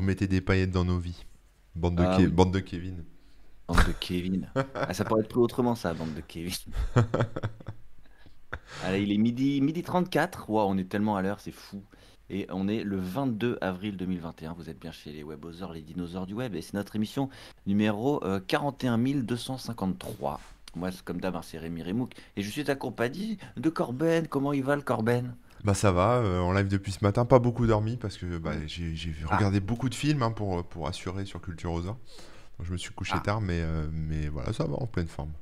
vous mettez des paillettes dans nos vies. Bande de, Ah Ke- oui. bande de Kevin. Bande de Kevin. Ah, ça pourrait être pris autrement, ça, bande de Kevin. Allez, il est midi, midi 34. Wow, on est tellement à l'heure, c'est fou. Et on est le 22 avril 2021. Vous êtes bien chez les Webosaures, les dinosaures du web. Et c'est notre émission numéro euh, 41 253. Moi, comme d'hab, hein, c'est Rémi Remouk. Et je suis accompagné de Corben. Comment il va, le Corben? Bah ça va, euh, en live depuis ce matin, pas beaucoup dormi parce que bah, j'ai j'ai Ah. regardé beaucoup de films hein, pour, pour assurer sur Culture Rosa. Donc, je me suis couché Ah. tard, mais, euh, mais voilà, ça va, en pleine forme.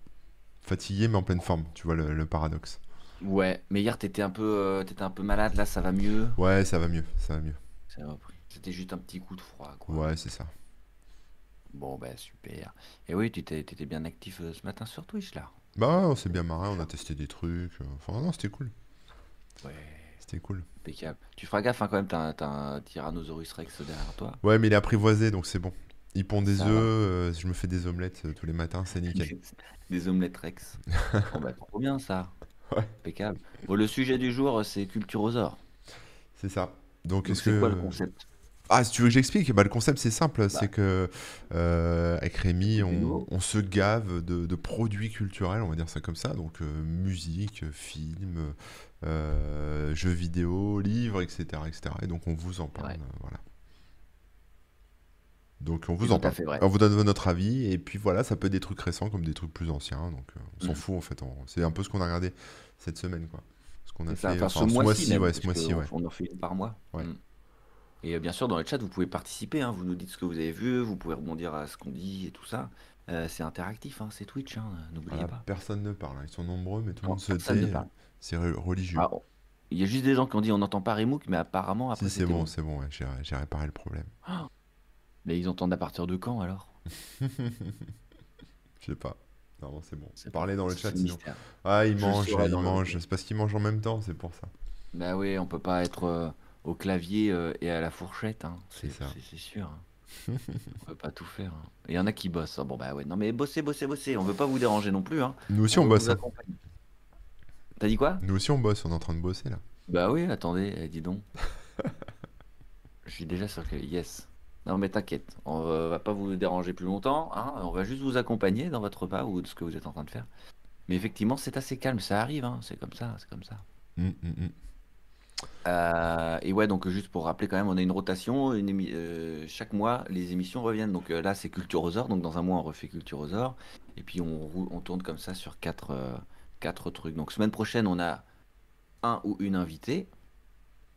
Fatigué, mais en pleine forme, tu vois le, le paradoxe. Ouais, mais hier, t'étais un, peu, euh, t'étais un peu malade. Là, ça va mieux? Ouais, ça va mieux, ça va mieux. Ça va repris. C'était juste un petit coup de froid, quoi. Ouais, c'est ça. Bon, bah super. Et oui, tu étais, t'étais bien actif ce matin sur Twitch, là? Bah on s'est bien marré, on a testé des trucs. Enfin, non, c'était cool. Ouais, C'était cool. impeccable. Tu feras gaffe, hein, quand même, t'as un, un Tyrannosaurus Rex derrière toi. Ouais, mais il est apprivoisé, donc c'est bon. Il pond des œufs, euh, je me fais des omelettes euh, tous les matins, c'est nickel. Des omelettes Rex. Bah trop bien, ça. Ouais. Impeccable. Bon, le sujet du jour, c'est Culturosaure. C'est ça. Donc, est-ce c'est que... quoi le concept? Ah, si tu veux que j'explique, bah, le concept c'est simple, Bah. c'est que euh, avec Rémi, on, se gave de, de produits culturels, on va dire ça comme ça, donc euh, musique, films, euh, jeux vidéo, livres, etc., etc. Et donc on vous en parle, Ouais. euh, voilà. Donc on vous en parle. vrai. On vous donne notre avis, et puis voilà, ça peut être des trucs récents comme des trucs plus anciens, donc euh, on s'en Mhm. fout en fait. on- C'est un peu ce qu'on a regardé cette semaine, quoi. Ce qu'on a fait, enfin, ce mois-ci, ouais, ce ouais. On en fait une par mois. Ouais. Mm. Et bien sûr, dans le chat, vous pouvez participer. hein, Vous nous dites ce que vous avez vu. Vous pouvez rebondir à ce qu'on dit et tout ça. Euh, c'est interactif, hein, c'est Twitch. hein, N'oubliez Voilà, pas. personne ne parle, ils sont nombreux, mais tout le monde se tait. C'est re- religieux. Ah, on- Il y a juste des gens qui ont dit on n'entend pas Remook, mais apparemment après Si, c'est bon, bon. c'est bon, ouais, j'ai réparé le problème. Mais ils entendent à partir de quand alors? Je sais pas. Non, c'est bon. Parlez dans le chat sinon. mystère. Ah, ils mangent, ils mangent. C'est parce qu'ils mangent en même temps, c'est pour ça. Bah oui, on peut pas être euh, au clavier euh, et à la fourchette, hein. c'est sûr. hein. on peut pas tout faire. hein. Il y en a qui bossent. hein. Bon bah ouais, non mais bossez, bossez, bossez. On veut pas vous déranger non plus. Hein. Nous aussi, on, veut bosse. T'as dit quoi? Nous aussi, on bosse. On est en train de bosser là. Bah oui, attendez, eh, dis donc. Je suis déjà sur le clavier. Yes. Non mais t'inquiète, on va va pas vous déranger plus longtemps. hein. On va juste vous accompagner dans votre repas ou de ce que vous êtes en train de faire. Mais effectivement, c'est assez calme. Ça arrive. hein. C'est comme ça. C'est comme ça. Hum, hum, hum. Euh, et ouais, donc juste pour rappeler quand même, on a une rotation. Une émi- euh, chaque mois, les émissions reviennent. Donc euh, là, c'est Culturosaure. Donc dans un mois, on refait Culturosaure. Et puis on, on tourne comme ça sur quatre, quatre trucs. Donc semaine prochaine, on a un ou une invitée.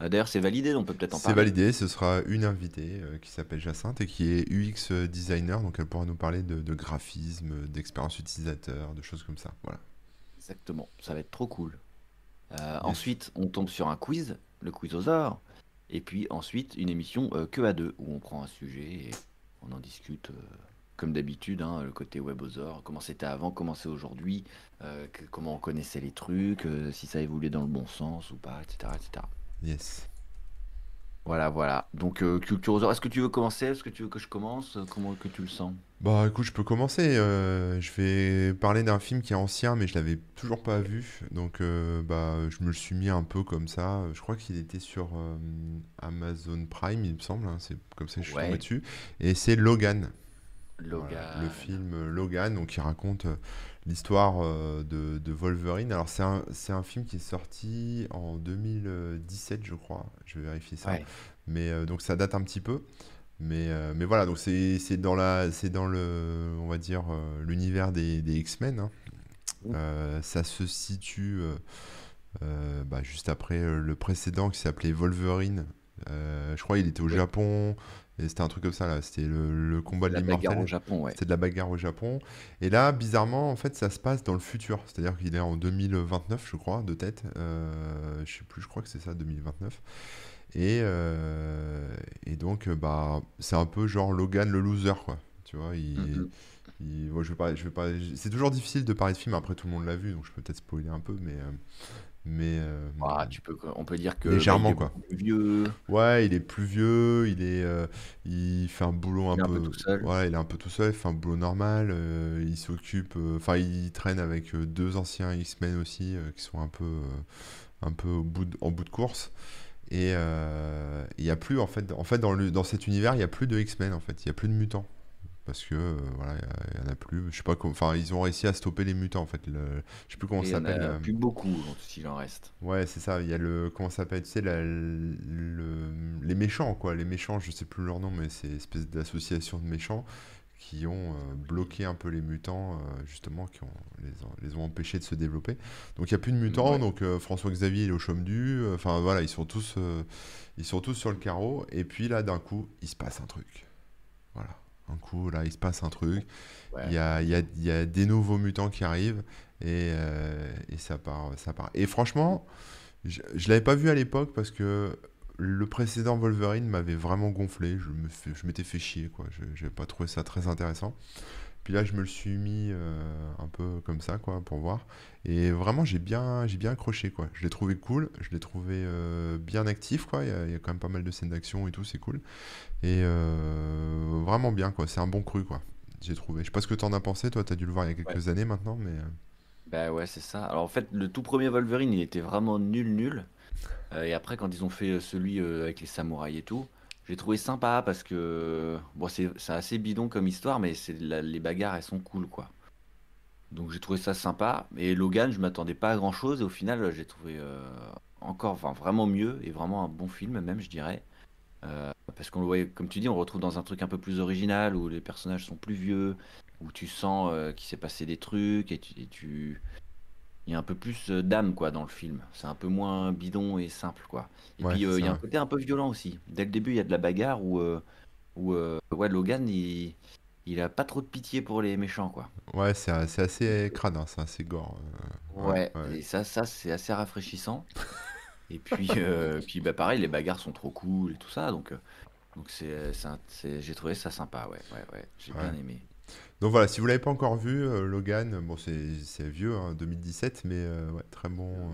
Euh, D'ailleurs, c'est validé, on peut peut-être en C'est parler. validé. Ce sera une invitée euh, qui s'appelle Jacinthe et qui est UX designer. Donc, elle pourra nous parler de, de graphisme, d'expérience utilisateur, de choses comme ça. Voilà. Exactement, ça va être trop cool. Euh, Ensuite, on tombe sur un quiz, le quizosaure. Et puis ensuite, une émission euh, que à deux, où on prend un sujet et on en discute euh, comme d'habitude, hein, le côté webosaure, comment c'était avant, comment c'est aujourd'hui, euh, comment on connaissait les trucs, euh, si ça évoluait dans le bon sens ou pas, etc. etc. Yes. Voilà, voilà. Donc, euh, est-ce que tu veux commencer? Est-ce que tu veux que je commence? Comment que tu le sens? Bah écoute, je peux commencer. euh, je vais parler d'un film qui est ancien, mais je l'avais toujours pas vu. Donc bah je me le suis mis un peu comme ça. Je crois qu'il était sur Amazon Prime, il me semble. hein, C'est comme ça que je suis Ouais. tombé dessus. Et c'est Logan. Voilà, le film Logan, donc qui raconte euh, l'histoire euh, de, de Wolverine. Alors c'est un, film qui est sorti en 2017, je crois. Je vais vérifier ça. Ouais. Mais euh, donc ça date un petit peu. Mais, mais voilà, donc c'est dans la, c'est dans le, on va dire, l'univers des, des X-Men. hein. Mmh. Euh, ça se situe euh, bah, juste après le précédent qui s'appelait Wolverine. Euh, je crois qu'il était au Ouais. Japon. Et c'était un truc comme ça là. C'était le, le combat de La bagarre l'immortel. au Japon, ouais. C'est de la bagarre au Japon. Et là, bizarrement, en fait, ça se passe dans le futur. C'est-à-dire qu'il est en 2029, je crois, de tête. Euh, je sais plus, je crois que c'est ça, 2029. Et, euh, et donc, euh, bah, c'est un peu genre Logan le loser, quoi. Tu vois, il, Mhm. il- bon, je vais pas, je vais pas, c'est toujours difficile de parler de film. Après, tout le monde l'a vu, donc je peux peut-être spoiler un peu, mais, euh, mais euh, Ah, tu peux, on peut dire que Légèrement, bah, il est quoi. plus vieux. Ouais, il est plus vieux, il est, euh, il fait un boulot un Il un peu, peu tout seul. ouais, il est un peu tout seul, il fait un boulot normal, euh, il s'occupe, enfin, il traîne avec deux anciens X-Men aussi, qui sont un peu, un peu au bout de- en bout de course. Et il y a plus, en fait, en fait dans, le, dans cet univers, il n'y a plus de X-Men, en fait. Il n'y a plus de mutants. Parce que, euh, voilà, il n'y en a plus. Je sais pas comment. Enfin, ils ont réussi à stopper les mutants, en fait. Le, je sais plus comment ça il y en s'appelle. a euh, plus beaucoup, s'il en reste. Ouais, c'est ça. Il y a le. Comment ça s'appelle? Tu sais, la- le, les méchants, quoi. Les méchants, je sais plus leur nom, mais c'est une espèce d'association de méchants qui ont euh, bloqué un peu les mutants, euh, justement, qui ont, les, ont, les ont empêchés de se développer. Donc il n'y a plus de mutants. Ouais. Donc euh, François-Xavier il est au chaume du. Enfin voilà, ils sont tous, ils sont tous sur le carreau. Et puis là, d'un coup, il se passe un truc. Voilà. Un coup, là, il se passe un truc. Ouais. Il y a, il y a- il y a des nouveaux mutants qui arrivent et, euh, et ça part, ça part. Et franchement, je, je l'avais pas vu à l'époque parce que le précédent Wolverine m'avait vraiment gonflé. Je m'étais fait chier, quoi. Je n'avais pas trouvé ça très intéressant. Puis là, je me le suis mis euh, un peu comme ça, quoi, pour voir. Et vraiment, j'ai bien, j'ai bien accroché, quoi. Je l'ai trouvé cool, je l'ai trouvé euh, bien actif, quoi. Il y, a, il y a quand même pas mal de scènes d'action et tout, c'est cool. Et euh, vraiment bien, quoi. C'est un bon cru, quoi. J'ai trouvé. Je sais pas ce que t'en as pensé, toi, t'as dû le voir il y a quelques années maintenant, mais. Bah ouais, c'est ça. Alors en fait, le tout premier Wolverine, il était vraiment nul, nul. Et après, quand ils ont fait celui avec les samouraïs et tout, j'ai trouvé sympa parce que bon, c'est assez bidon comme histoire, mais les bagarres, elles sont cool, quoi. Donc j'ai trouvé ça sympa. Et Logan, je m'attendais pas à grand-chose. Et au final, j'ai trouvé euh, encore, enfin vraiment mieux et vraiment un bon film, même, je dirais. Euh, parce qu'on le voyait, comme tu dis, on retrouve dans un truc un peu plus original où les personnages sont plus vieux, où tu sens euh, qu'il s'est passé des trucs et tu- il y a un peu plus euh, d'âme quoi dans le film. C'est un peu moins bidon et simple quoi. Et Ouais, puis euh, il y a un côté un peu violent aussi. Dès le début, il y a de la bagarre où, euh, où euh, ouais, Logan il, il a pas trop de pitié pour les méchants quoi. ouais. C'est assez crade, hein, c'est assez gore. ouais, et ça, ça c'est assez rafraîchissant. Et puis, puis bah, pareil, les bagarres sont trop cool et tout ça. Donc, donc c'est, j'ai trouvé ça sympa. Ouais, ouais, ouais. J'ai bien aimé. Donc voilà, si vous l'avez pas encore vu, euh, Logan, bon, c'est vieux, hein, 2017, mais euh, ouais, très bon, euh,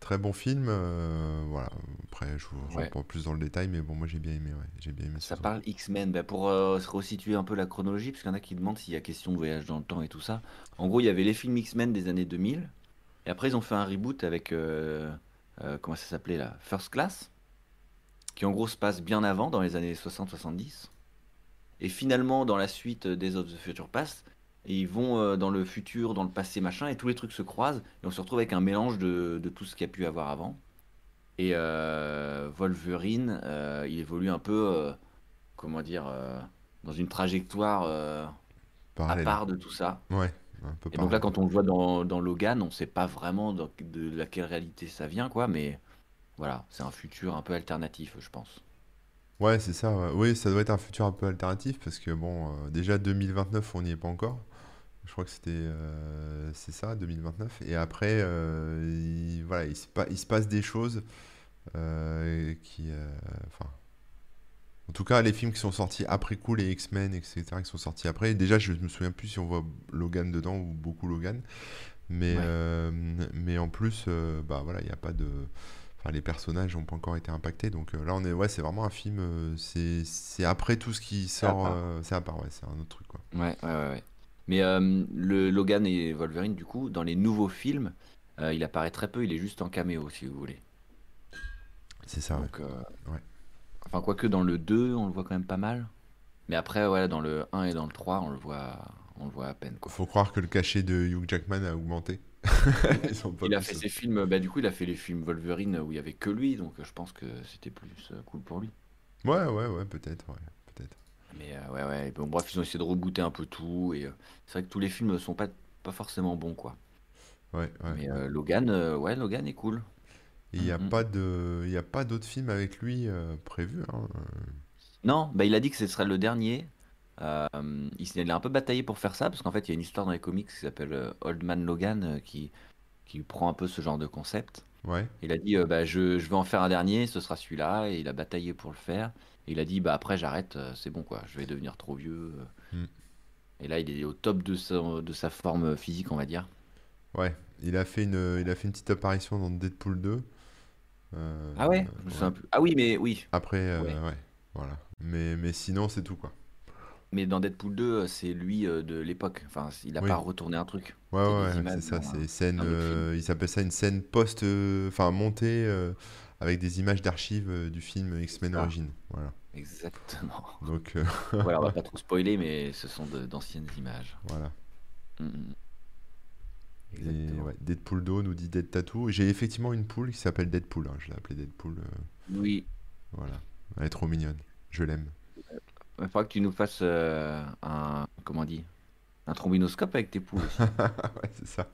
très bon film. voilà. Après, je vous Ouais. plus dans le détail, mais bon, moi j'ai bien aimé, ouais, j'ai bien aimé Ça parle X-Men, bah, pour se resituer un peu la chronologie, parce qu'il y en a qui demandent s'il y a question de voyage dans le temps et tout ça. En gros, il y avait les films X-Men des années 2000, et après ils ont fait un reboot avec, comment ça s'appelait là, First Class, qui en gros se passe bien avant, dans les années 60-70. Et finalement, dans la suite Days of the Future Past, et ils vont euh, dans le futur, dans le passé, machin, et tous les trucs se croisent, et on se retrouve avec un mélange de, de tout ce qu'il y a pu avoir avant. Et euh, Wolverine, euh, il évolue un peu, euh, comment dire, dans une trajectoire à part de tout ça. Ouais, un peu Et donc là, quand on le voit dans, dans Logan, on sait pas vraiment de, de laquelle réalité ça vient, quoi, mais voilà, c'est un futur un peu alternatif, je pense. Ouais, c'est ça. ouais. Oui, ça doit être un futur un peu alternatif parce que bon, euh, déjà 2029, on n'y est pas encore. Je crois que c'était, euh, c'est ça, 2029. Et après, euh, il, voilà, il se, pa- il se passe des choses euh, qui, euh, enfin, en tout cas, les films qui sont sortis après coup, les X-Men, etc., qui sont sortis après. Déjà, je me souviens plus si on voit Logan dedans ou beaucoup Logan. Mais, Ouais. euh, mais en plus, euh, bah voilà, il n'y a pas de. Enfin, les personnages n'ont pas encore été impactés. Donc euh, là, on est, ouais, c'est vraiment un film. euh, c'est, c'est après tout ce qui sort. part. euh, c'est à part, ouais, c'est un autre truc, quoi. Ouais, ouais, ouais. ouais. Mais euh, le Logan et Wolverine, du coup, dans les nouveaux films, euh, il apparaît très peu, il est juste en caméo, si vous voulez. C'est ça, ouais. Donc, euh, Ouais. enfin, quoique dans le 2, on le voit quand même pas mal. Mais après, dans le 1 et dans le 3, on le voit, on le voit à peine, quoi. Faut croire que le cachet de Hugh Jackman a augmenté. Ils sont pas Il a fait ses films, bah, du coup, il a fait les films Wolverine où il y avait que lui, donc euh, je pense que c'était plus euh, cool pour lui. Ouais, ouais, ouais, peut-être, ouais, peut-être. Mais euh, ouais, ouais, bon, bref, ils ont essayé de rebooter un peu tout, et euh, c'est vrai que tous les films sont pas, pas forcément bons, quoi. Ouais, ouais. Mais euh, Logan, euh, ouais, Logan est cool. Il n'y a Mm, pas de, y a pas d'autres films avec lui euh, prévus. hein. Non, bah, il a dit que ce serait le dernier. Euh, il, s'est- il a un peu bataillé pour faire ça, parce qu'en fait, il y a une histoire dans les comics qui s'appelle euh, Old Man Logan, euh, qui, qui prend un peu ce genre de concept. Ouais, Il a dit, euh, bah, je, je vais en faire un dernier, ce sera celui-là, et il a bataillé pour le faire. Et il a dit, bah, après, j'arrête, c'est bon, quoi, je vais devenir trop vieux. euh. Mm. Et là, il est au top de sa, de sa forme physique, on va dire. ouais. Il a fait une, il a fait une petite apparition dans Deadpool 2. Euh, Ah ouais? Ah oui, mais oui. Après, Ouais. ouais, voilà. Mais, mais sinon, c'est tout, quoi. Mais dans Deadpool 2, euh, c'est lui euh, de l'époque. Enfin, il a Oui. pas retourné un truc. Ouais, ouais, c'est ça. C'est scène, euh, ils appellent ça une scène post, euh, enfin montée euh, avec des images d'archives du film X-Men. Origins. Voilà. Exactement. Donc, euh, Voilà, on va pas trop spoiler, mais ce sont d'anciennes images. voilà. Mm, mm. Et, Exactement. ouais, Deadpool Do nous dit Dead Tattoo. J'ai effectivement une poule qui s'appelle Deadpool. hein. Je l'ai appelée Deadpool. Oui, voilà. Elle est trop mignonne. Je l'aime. Il faudra que tu nous fasses euh, un, comment on dit, un trombinoscope avec tes poules aussi, ouais, c'est ça.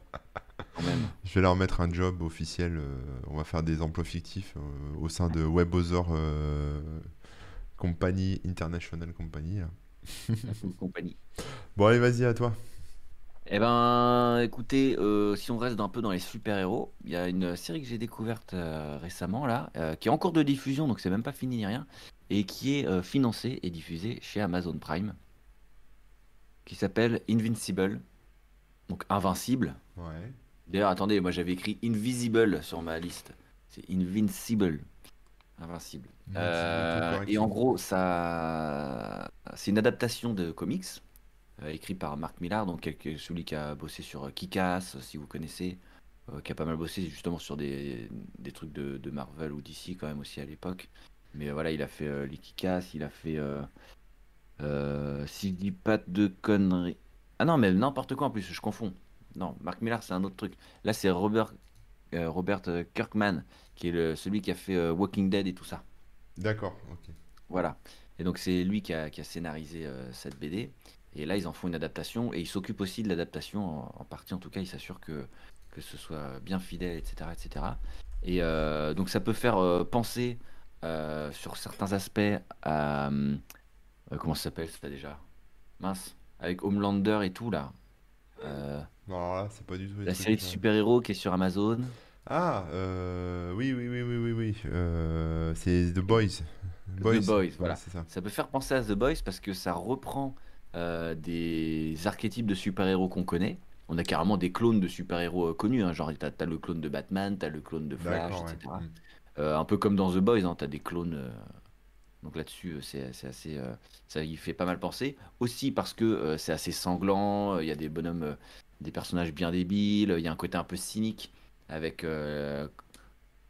quand même. Je vais leur mettre un job officiel. euh, on va faire des emplois fictifs euh, au sein de WebOther euh, Company, International Company. là. La poule compagnie. Bon, allez, vas-y, à toi. Eh ben, écoutez, euh, si on reste un peu dans les super-héros, il y a une série que j'ai découverte euh, récemment là, euh, qui est en cours de diffusion, donc c'est même pas fini ni rien, et qui est euh, financée et diffusée chez Amazon Prime, qui s'appelle Invincible, donc Invincible. Ouais. D'ailleurs, attendez, moi j'avais écrit Invisible sur ma liste. C'est Invincible. Invincible. Euh, et en gros, ça, c'est une adaptation de comics euh, écrit par Mark Millar, donc celui qui a bossé sur euh, Kick-Ass, si vous connaissez, euh, qui a pas mal bossé justement sur des, des trucs de, de Marvel ou DC quand même aussi à l'époque. Mais voilà, il a fait euh, les il a fait, euh, euh, si je dis pas de conneries, ah non, mais n'importe quoi en plus, je confonds. Non, Mark Millar, c'est un autre truc. Là, c'est Robert, euh, Robert euh, Kirkman, qui est le- celui qui a fait euh, Walking Dead et tout ça. D'accord, ok. Voilà. Et donc c'est lui qui a, qui a scénarisé cette BD. Et là, ils en font une adaptation. Et il s'occupe aussi de l'adaptation, en, en partie en tout cas. Il s'assure que, que ce soit bien fidèle, etc. etc. Et donc ça peut faire penser euh, sur certains aspects à... euh, comment ça s'appelle ça déjà? Mince. Avec Homelander et tout, là. Euh, Non, alors là, c'est pas du tout la série de euh, super-héros qui est sur Amazon. Ah, euh, oui, oui, oui, oui, oui, oui. euh, c'est The Boys. Boys, Ouais, voilà. c'est ça. Ça peut faire penser à The Boys parce que ça reprend euh, des archétypes de super-héros qu'on connaît. On a carrément des clones de super-héros euh, connus, hein, genre t'as, t'as le clone de Batman, t'as le clone de Flash, ouais. Euh, un peu comme dans The Boys, hein, t'as des clones. euh, donc là-dessus, euh, c'est, assez, ça y fait pas mal penser. Aussi parce que c'est assez sanglant, il y a des bonhommes, des personnages bien débiles, il y a un côté un peu cynique avec,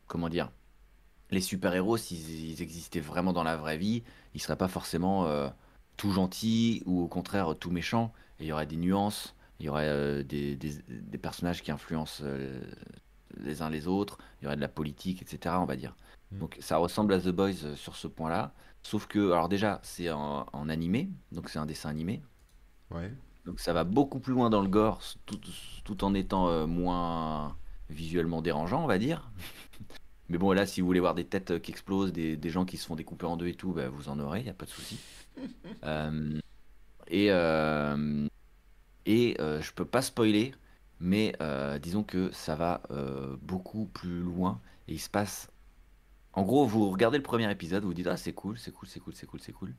comment dire, les super-héros, s'ils ils existaient vraiment dans la vraie vie, ils seraient pas forcément tout gentils ou au contraire tout méchants. Il y aurait des nuances, il y aurait des, personnages qui influencent les uns les autres, il y aurait de la politique, etc. On va dire. Mm. Donc ça ressemble à The Boys euh, sur ce point-là. Sauf que, alors déjà, c'est en, en animé, donc c'est un dessin animé. Ouais. Donc ça va beaucoup plus loin dans le gore, tout, tout en étant euh, moins visuellement dérangeant, on va dire. Mais bon, là, si vous voulez voir des têtes euh, qui explosent, des, des gens qui se font découper en deux et tout, bah, vous en aurez, il n'y a pas de souci. Euh, et euh, et euh, je peux pas spoiler, mais euh, disons que ça va euh, beaucoup plus loin et il se passe. En gros, vous regardez le premier épisode, vous vous dites ah c'est cool, c'est cool, c'est cool, c'est cool, c'est cool.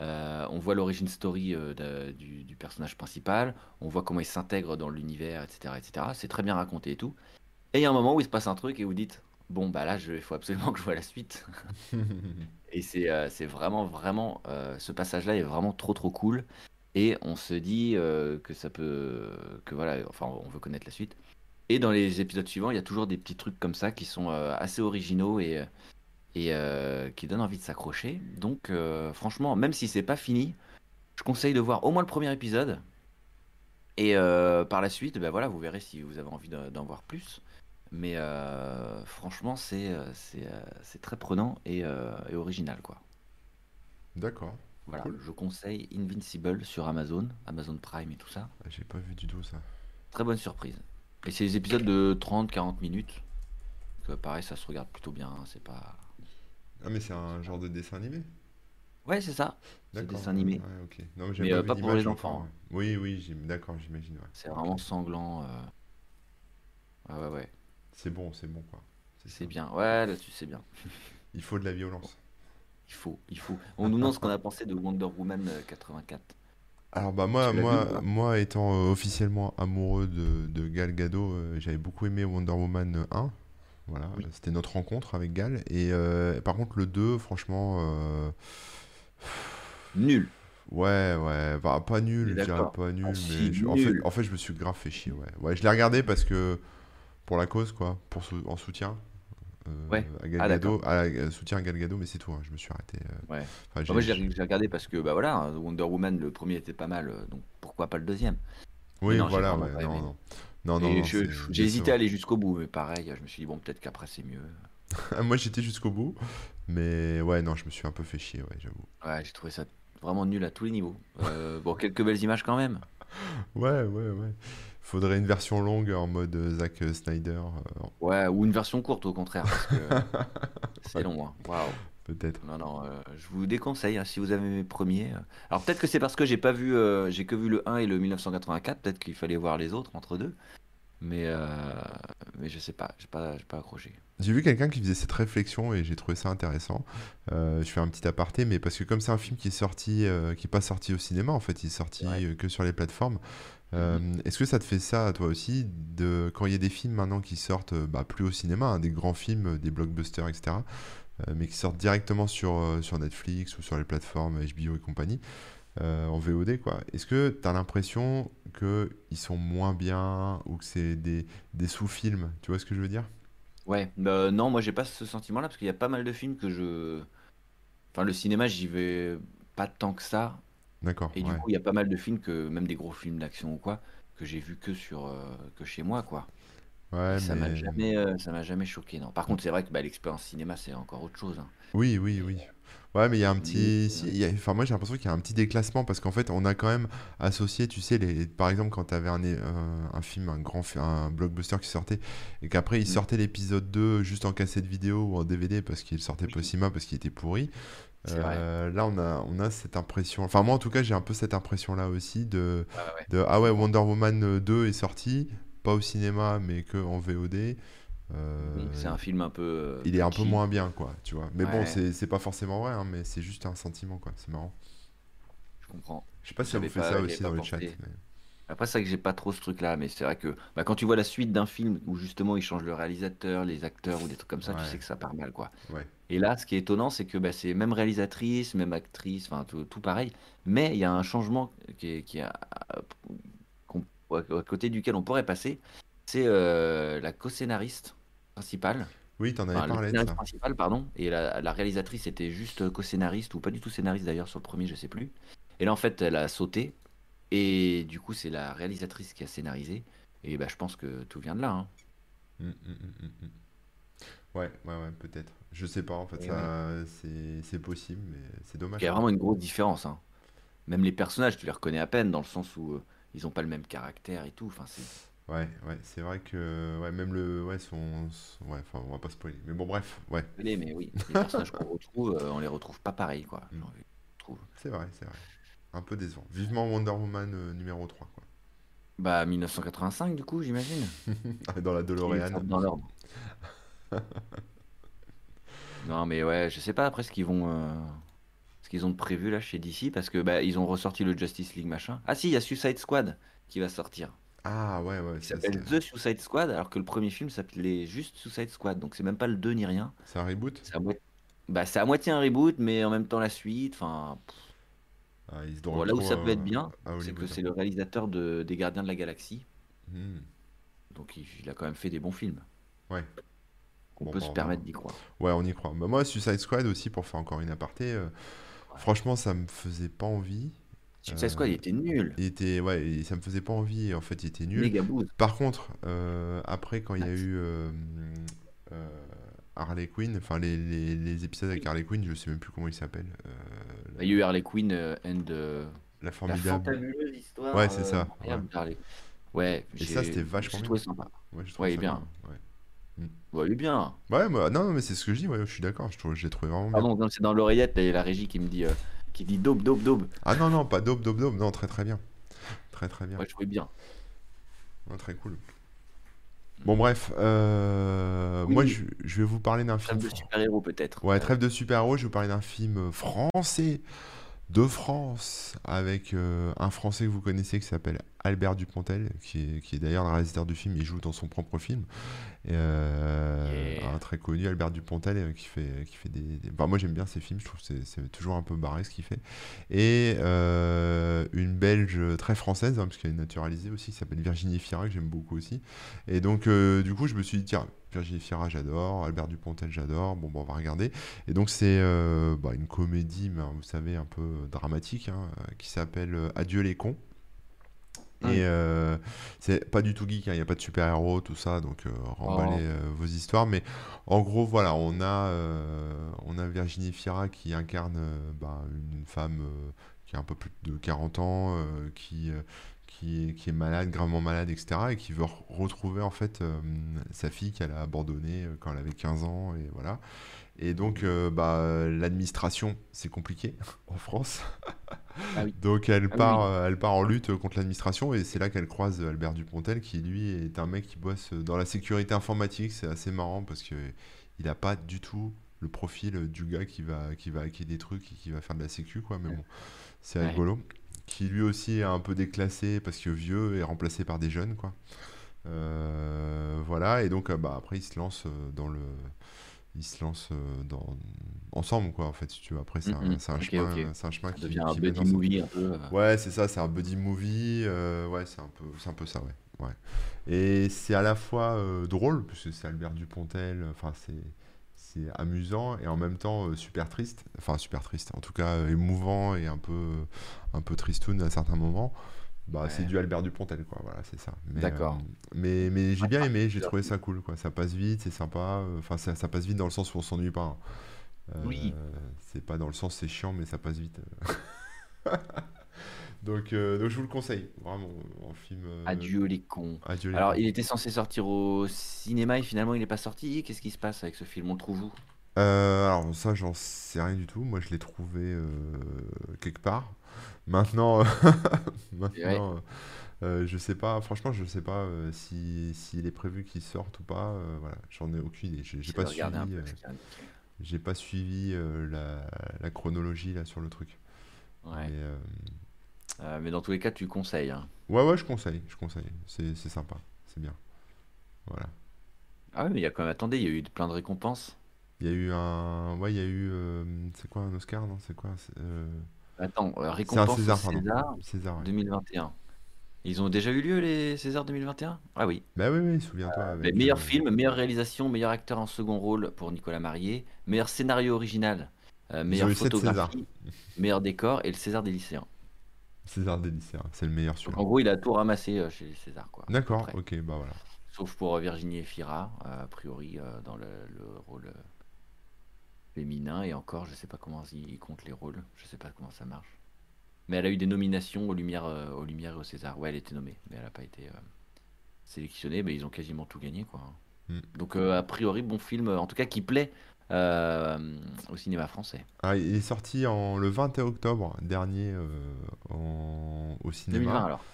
Euh, on voit l'origine story de- du, du personnage principal, on voit comment il s'intègre dans l'univers, etc., etc. C'est très bien raconté et tout. Et il y a un moment où il se passe un truc et vous dites bon bah là, il faut absolument que je vois la suite. Et c'est c'est vraiment, vraiment, ce passage-là est vraiment trop, trop cool. Et on se dit euh, que ça peut, que voilà, enfin, on veut connaître la suite. Et dans les épisodes suivants, il y a toujours des petits trucs comme ça qui sont euh, assez originaux et, et euh, qui donnent envie de s'accrocher. Donc, franchement, même si c'est pas fini, je conseille de voir au moins le premier épisode. Et par la suite, ben voilà, vous verrez si vous avez envie d'en voir plus. Mais franchement, c'est c'est très prenant et, et original, quoi. D'accord. Voilà, Cool. je conseille Invincible sur Amazon, Amazon Prime et tout ça. Ah, J'ai pas vu du tout ça. Très bonne surprise. Et c'est des épisodes de 30-40 minutes. Donc, euh, pareil, ça se regarde plutôt bien. hein, C'est pas. Ah, mais c'est un genre de dessin animé? Ouais, c'est ça. C'est D'accord. dessin animé. Ouais, ok. Non, mais j'ai Mais, pas euh, vu pas pour les encore, enfants, ouais. Oui, oui, j'im- d'accord, j'imagine. ouais. C'est vraiment sanglant. euh. Ouais, ouais, ouais. C'est bon, c'est bon, quoi. C'est ça. bien. Ouais, là-dessus, c'est bien. Il faut de la violence. Il faut, il faut. On nous demande ce qu'on a pensé de Wonder Woman euh, 84. Alors bah moi, vu moi, moi étant euh, officiellement amoureux de, de Gal Gadot, euh, j'avais beaucoup aimé Wonder Woman 1. Voilà, Oui. euh, c'était notre rencontre avec Gal. Et euh, par contre le 2, franchement, euh, Nul. ouais, ouais, bah, pas nul, je dirais pas nul, Ah, mais si, je- en fait, nul. en fait, je me suis grave fait chier, ouais. Ouais, je l'ai regardé parce que pour la cause, quoi, pour sou- en soutien. Euh, Ouais. à Gal Ah, à- soutien à Gal Gadot, mais c'est tout. hein, je me suis arrêté. euh, Ouais. enfin, Bah, j'ai- moi, j'ai regardé parce que, bah voilà, hein, Wonder Woman, le premier était pas mal, euh, donc pourquoi pas le deuxième? Oui, non, voilà, ouais, non, non. Non, non, Et non, je- c'est j'ai hésité à aller jusqu'au bout, mais pareil, je me suis dit, bon, peut-être qu'après c'est mieux. Moi, j'étais jusqu'au bout, mais ouais, non, je me suis un peu fait chier, ouais, j'avoue. Ouais, j'ai trouvé ça vraiment nul à tous les niveaux. Euh, bon, quelques belles images quand même. Ouais, ouais, ouais. Faudrait une version longue en mode euh, Zack Snyder, euh, Ouais, ou une version courte au contraire, parce que c'est long. hein. Waouh. peut-être. Non, non, euh, je vous déconseille hein, si vous avez mes premiers. Alors peut-être que c'est parce que j'ai pas vu, euh, j'ai que vu le 1 et le 1984, peut-être qu'il fallait voir les autres entre deux. Mais, euh, mais je sais pas, j'ai pas, pas accroché. J'ai vu quelqu'un qui faisait cette réflexion et j'ai trouvé ça intéressant. Je fais un petit aparté, mais parce que comme c'est un film qui est sorti, qui est pas sorti au cinéma, en fait, il est sorti Ouais. que sur les plateformes. Euh, Mhm. Est-ce que ça te fait ça, toi aussi, de quand il y a des films maintenant qui sortent, euh, bah, plus au cinéma, hein, des grands films, euh, des blockbusters, etc., euh, mais qui sortent directement sur, sur Netflix ou sur les plateformes HBO et compagnie, euh, en VOD, quoi. Est-ce que tu as l'impression qu'ils sont moins bien ou que c'est des, des sous-films? Tu vois ce que je veux dire? Ouais, bah, non, moi j'ai pas ce sentiment-là parce qu'il y a pas mal de films que je. Enfin, le cinéma, j'y vais pas tant que ça. D'accord, Et du coup, il y a pas mal de films que, même des gros films d'action ou quoi, que j'ai vu que sur, euh, que chez moi, quoi. Ouais, ça m'a mais... jamais, euh, ça m'a jamais choqué, non. Par contre, c'est vrai que bah, l'expérience cinéma, c'est encore autre chose. hein. Oui, oui, oui. Ouais, mais il y a un petit... si- il y a- Enfin, moi, j'ai l'impression qu'il y a un petit déclassement parce qu'en fait, on a quand même associé, tu sais, les... par exemple, quand tu avais un, film, un grand un blockbuster qui sortait et qu'après, il mm, sortait l'épisode 2 juste en cassette vidéo ou en DVD parce qu'il sortait pas au cinéma parce qu'il était pourri. Euh, là, on a, on a cette impression... Enfin, moi, en tout cas, j'ai un peu cette impression-là aussi de, ouais. Ah ouais. Wonder Woman 2 est sorti, pas au cinéma, mais que en VOD. Mhm, C'est Euh, un film un peu euh, il est un peu moins bien, quoi, tu vois. Mais bon, Ouais, c'est c'est pas forcément vrai, hein, mais c'est juste un sentiment, quoi. C'est marrant. je comprends. Je sais pas si ça vous fait ça aussi dans le chat. mais- Après, c'est vrai que j'ai pas trop ce truc-là, mais c'est vrai que bah, quand tu vois la suite d'un film où justement ils changent le réalisateur, les acteurs ou des trucs comme ça, tu sais Ouais, que ça part mal, quoi. ouais. Et là, ce qui est étonnant, c'est que bah, c'est même réalisatrice, même actrice, enfin tout, tout pareil, mais il y a un changement qui est, qui est à, qu'on- à côté duquel on pourrait passer, c'est euh, la co-scénariste principale, Oui, t'en avais enfin le parlé de scénariste ça. principal, pardon, et la, la réalisatrice était juste co-scénariste ou pas du tout scénariste d'ailleurs sur le premier, je sais plus. Et là, en fait, elle a sauté, et du coup, c'est la réalisatrice qui a scénarisé, et bah, je pense que tout vient de là. hein. Mm, mm, mm, mm, mm. Ouais, ouais, ouais, peut-être. Je sais pas, en fait, ouais. c'est possible, mais c'est Il dommage, y a vraiment une grosse différence. hein. Même les personnages, tu les reconnais à peine, dans le sens où euh, ils n'ont pas le même caractère et tout. Enfin, c'est... Ouais, ouais, c'est vrai que ouais, même le ouais son, son- ouais, enfin, on va pas spoiler. Mais bon, bref, ouais. Mais, oui, les personnages qu'on retrouve, euh, on les retrouve pas pareil, quoi. C'est vrai, c'est vrai. Un peu décevant. Vivement Wonder Woman euh, numéro 3, quoi. Bah, 1985, du coup, j'imagine. Dans la DeLorean. dans l'ordre. Non, mais ouais, je sais pas après ce qu'ils vont. euh, ce qu'ils ont prévu là chez DC, parce que bah, ils ont ressorti le Justice League machin. Ah si, il y a Suicide Squad qui va sortir. Ah ouais, ouais, ça s'appelle The Suicide Squad, alors que le premier film s'appelait juste Suicide Squad. Donc c'est même pas le 2 ni rien. c'est un reboot? C'est à, bah, c'est à moitié un reboot, mais en même temps la suite. Enfin. Ah, se Bon, là où ça peut être euh, bien, c'est que c'est le réalisateur de, des Gardiens de la Galaxie. Hmm. Donc il, il a quand même fait des bons films. Ouais. Qu'on Bon, peut bah, se on permettre d'y croire. Ouais, on y croit. Bah, moi, Suicide Squad aussi, pour faire encore une aparté, euh, Ouais. franchement, ça me faisait pas envie. Suicide Squad, il Euh, était nul. il était, ouais, ça me faisait pas envie, en fait, il était nul. Par contre, euh, après, quand il y a eu euh, euh, Harley Quinn, enfin, les, les, les épisodes avec. Harley Quinn, je sais même plus comment ils s'appellent. Euh, Il y a eu Harley Quinn euh, and euh, la formidable. histoire Ouais, c'est euh, ça. Ouais. incroyable d'Harley. Ouais, Et ça, c'était vachement j'ai bien. trouvé sympa. Ouais, je Ouais, il est ça bien. bien. Ouais. Hmm. Ouais, il est bien. Ouais, moi- non, non, mais c'est ce que je dis, ouais, je suis d'accord, je l'ai trouvé vraiment bien. Pardon, non, c'est dans l'oreillette, il y a la régie qui me dit, euh, qui dit daube, daube, daube. Ah non, non, pas dope, dope, dope, non, très très bien. Très très bien. Ouais, je trouvais bien. Ouais, très cool. Bon, bref, euh, moi je, je vais vous parler d'un trêve film. de fran- super-héros peut-être. Ouais, trêve de super-héros, je vais vous parler d'un film français de France avec euh, un français que vous connaissez qui s'appelle Albert Dupontel, qui est, qui est d'ailleurs le réalisateur du film, il joue dans son propre film. Et, euh, Yeah. Un très connu, Albert Dupontel, euh, qui fait, qui fait des. des- enfin, moi j'aime bien ses films, je trouve que c'est toujours un peu barré ce qu'il fait. Et euh, une Belge très française, hein, parce qu'elle est naturalisée aussi, qui s'appelle Virginie Fira, que j'aime beaucoup aussi. Et donc, euh, du coup, je me suis dit, tiens, Virginie Fira, j'adore, Albert Dupontel, j'adore, bon, bah, on va regarder. Et donc, c'est bah, une comédie, mais, vous savez, un peu dramatique, hein, qui s'appelle Adieu les cons. Et euh, c'est pas du tout geek, hein, il n'y a pas de super-héros, tout ça, donc euh, remballez Oh. euh, vos histoires. Mais en gros, voilà, on a, on a Virginie Fira qui incarne bah, une femme qui a un peu plus de 40 ans, qui, qui, est, qui est malade, gravement malade, etc. Et qui veut re- retrouver en fait euh, sa fille qu'elle a abandonnée quand elle avait 15 ans. Et voilà. Et donc, euh, bah, l'administration, c'est compliqué en France. Ah oui. Donc elle Ah part, oui. euh, elle part en lutte contre l'administration et c'est là qu'elle croise Albert Dupontel qui lui est un mec qui bosse dans la sécurité informatique. C'est assez marrant parce que il a pas du tout le profil du gars qui va qui va hacker des trucs et qui va faire de la sécu quoi. Mais bon, c'est Ouais. rigolo. Qui lui aussi est un peu déclassé parce que vieux est remplacé par des jeunes quoi. Euh, voilà et donc bah après il se lance dans le il se lance euh, dans ensemble quoi en fait si tu veux après c'est un, Mhm. c'est un chemin ok. c'est un chemin Ça qui, devient un qui buddy movie un peu. euh. Ouais, c'est ça, c'est un buddy movie. euh, ouais, c'est un peu, c'est un peu ça, ouais. ouais. Et c'est à la fois euh, drôle, puisque c'est Albert Dupontel, enfin, c'est, c'est amusant et en même temps super triste. Enfin, super triste, en tout cas émouvant et un peu, un peu tristoun à certains moments. Bah, c'est Ouais. du Albert Dupontel, quoi, voilà, c'est ça. Mais, D'accord. euh, mais, mais j'ai bien aimé, j'ai trouvé ça cool, quoi. Ça passe vite, c'est sympa. Enfin, ça, ça passe vite dans le sens où on s'ennuie pas. hein. Euh, Oui. C'est pas dans le sens c'est chiant, mais ça passe vite. donc, euh, donc je vous le conseille, vraiment, en film. Adieu les cons. Adieu les Alors, cons. il était censé sortir au cinéma et finalement il n'est pas sorti. Qu'est-ce qui se passe avec ce film? On le trouve où? Alors ça, j'en sais rien du tout. Moi, je l'ai trouvé quelque part. Maintenant, maintenant, euh, euh, je sais pas. Franchement, je sais pas euh, si s'il est prévu qu'il sorte ou pas. euh, voilà, j'en ai aucune idée. J'ai pas un suivi. euh, j'ai pas suivi euh, la, la chronologie là sur le truc. Ouais. Mais, euh, Euh, mais dans tous les cas, tu conseilles. hein. ouais, ouais, je conseille, je conseille. C'est sympa, c'est bien. Voilà. Ah oui, mais il y a quand même. Attendez, il y a eu plein de récompenses. Il y a eu un, ouais, il y a eu, euh, c'est quoi un Oscar, non? C'est quoi? Euh, Attends, euh, un récompense César, pardon. César César, ouais. 2021. Ils ont déjà eu lieu les Césars 2021 Ah oui. Bah oui, oui, souviens-toi avec. meilleur euh, film, meilleure réalisation, meilleur acteur en second rôle pour Nicolas Marié, meilleur scénario original, euh, meilleure photographie, meilleur décor et le César des lycéens. César des lycéens, c'est le meilleur celui-là. en gros, il a tout ramassé euh, chez les Césars, quoi. D'accord, ok, bah voilà. Sauf pour euh, Virginie Efira, euh, a priori, euh, dans le, le rôle euh, féminin. Et encore, je sais pas comment ils comptent les rôles. Je sais pas comment ça marche. Mais elle a eu des nominations aux Lumières, euh, aux Lumières et au César. Ouais, elle était nommée, mais elle n'a pas été euh, sélectionnée. Mais ils ont quasiment tout gagné, quoi. Hmm. Donc euh, a priori, bon film, en tout cas qui plaît euh, au cinéma français. Ah, il est sorti en, le 21 octobre dernier en- au 2020 cinéma. alors.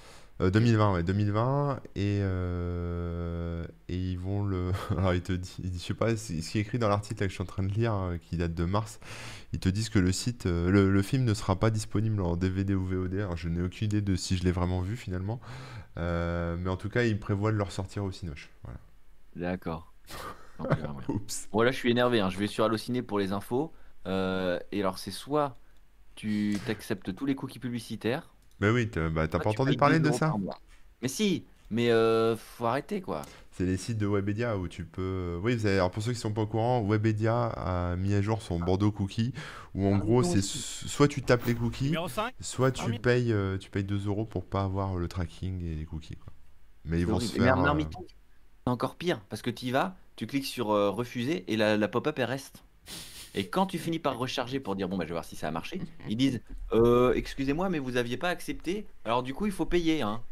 Euh, 2020, ouais, 2020. Et, euh, et ils vont le. Alors, il te dit, il dit- je sais pas, ce qui est écrit dans l'article que je suis en train de lire, hein, qui date de mars, ils te disent que le site, euh, le, le film ne sera pas disponible en DVD ou VOD. Alors, je n'ai aucune idée de si je l'ai vraiment vu finalement. Euh, mais en tout cas, ils prévoient de le ressortir au Cinoche. Voilà. D'accord. Euh. Oups. Bon là je suis énervé, hein. je vais sur Allociné pour les infos. Euh, et alors c'est soit tu t'acceptes tous les cookies publicitaires, Mais oui, t'as bah, soit pas entendu parler 10 de ça? Mais si, mais euh, faut arrêter quoi. C'est les sites de Webedia où tu peux. Oui, vous avez- alors pour ceux qui sont pas au courant, Webedia a mis à jour son Bordeaux Cookie, où en Ah, gros, c'est soit tu tapes les cookies, Numéro 5 soit tu payes, euh, tu payes 2 euros pour pas avoir le tracking et les cookies, quoi. Mais ils vont horrible. se mais faire. un euh, c'est encore pire parce que tu y vas, tu cliques sur euh, refuser et la, la pop-up elle reste. Et quand tu finis par recharger pour dire bon bah je vais voir si ça a marché, ils disent euh, excusez-moi mais vous aviez pas accepté, alors du coup il faut payer hein.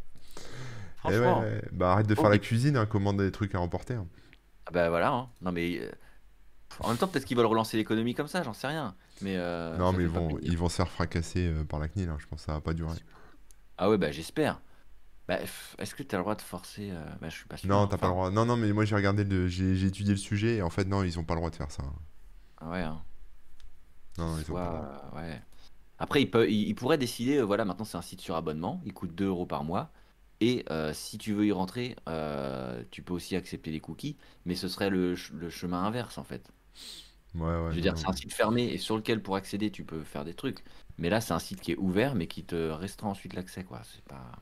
eh ouais, Franchement. ouais. Bah arrête de faire la cuisine, hein, commande des trucs à emporter. hein. Ah bah voilà, hein. non mais euh, en même temps peut-être qu'ils veulent relancer l'économie comme ça, j'en sais rien. Mais euh, Non, mais ils vont, plaisir. ils vont se faire fracasser euh, par la CNIL, hein, je pense que ça va pas durer. Ah ouais bah j'espère. Bah, est-ce que tu as le droit de forcer euh, Bah je suis pas sûr. Non, t'as pas le Enfin, droit. Non, non, mais moi j'ai regardé, le... j'ai étudié le sujet et en fait, non, ils ont pas le droit de faire ça. Ah ouais. hein. Non, ont pas euh, ouais. Après, il, peut, il, il pourrait décider, euh, voilà, maintenant c'est un site sur abonnement, il coûte 2 euros par mois. Et euh, si tu veux y rentrer, euh, tu peux aussi accepter les cookies, mais ce serait le, ch- le chemin inverse en fait. Ouais, ouais, Je veux dire, c'est un site fermé et sur lequel pour accéder, tu peux faire des trucs. Mais là, c'est un site qui est ouvert, mais qui te restreint ensuite l'accès, quoi. C'est pas.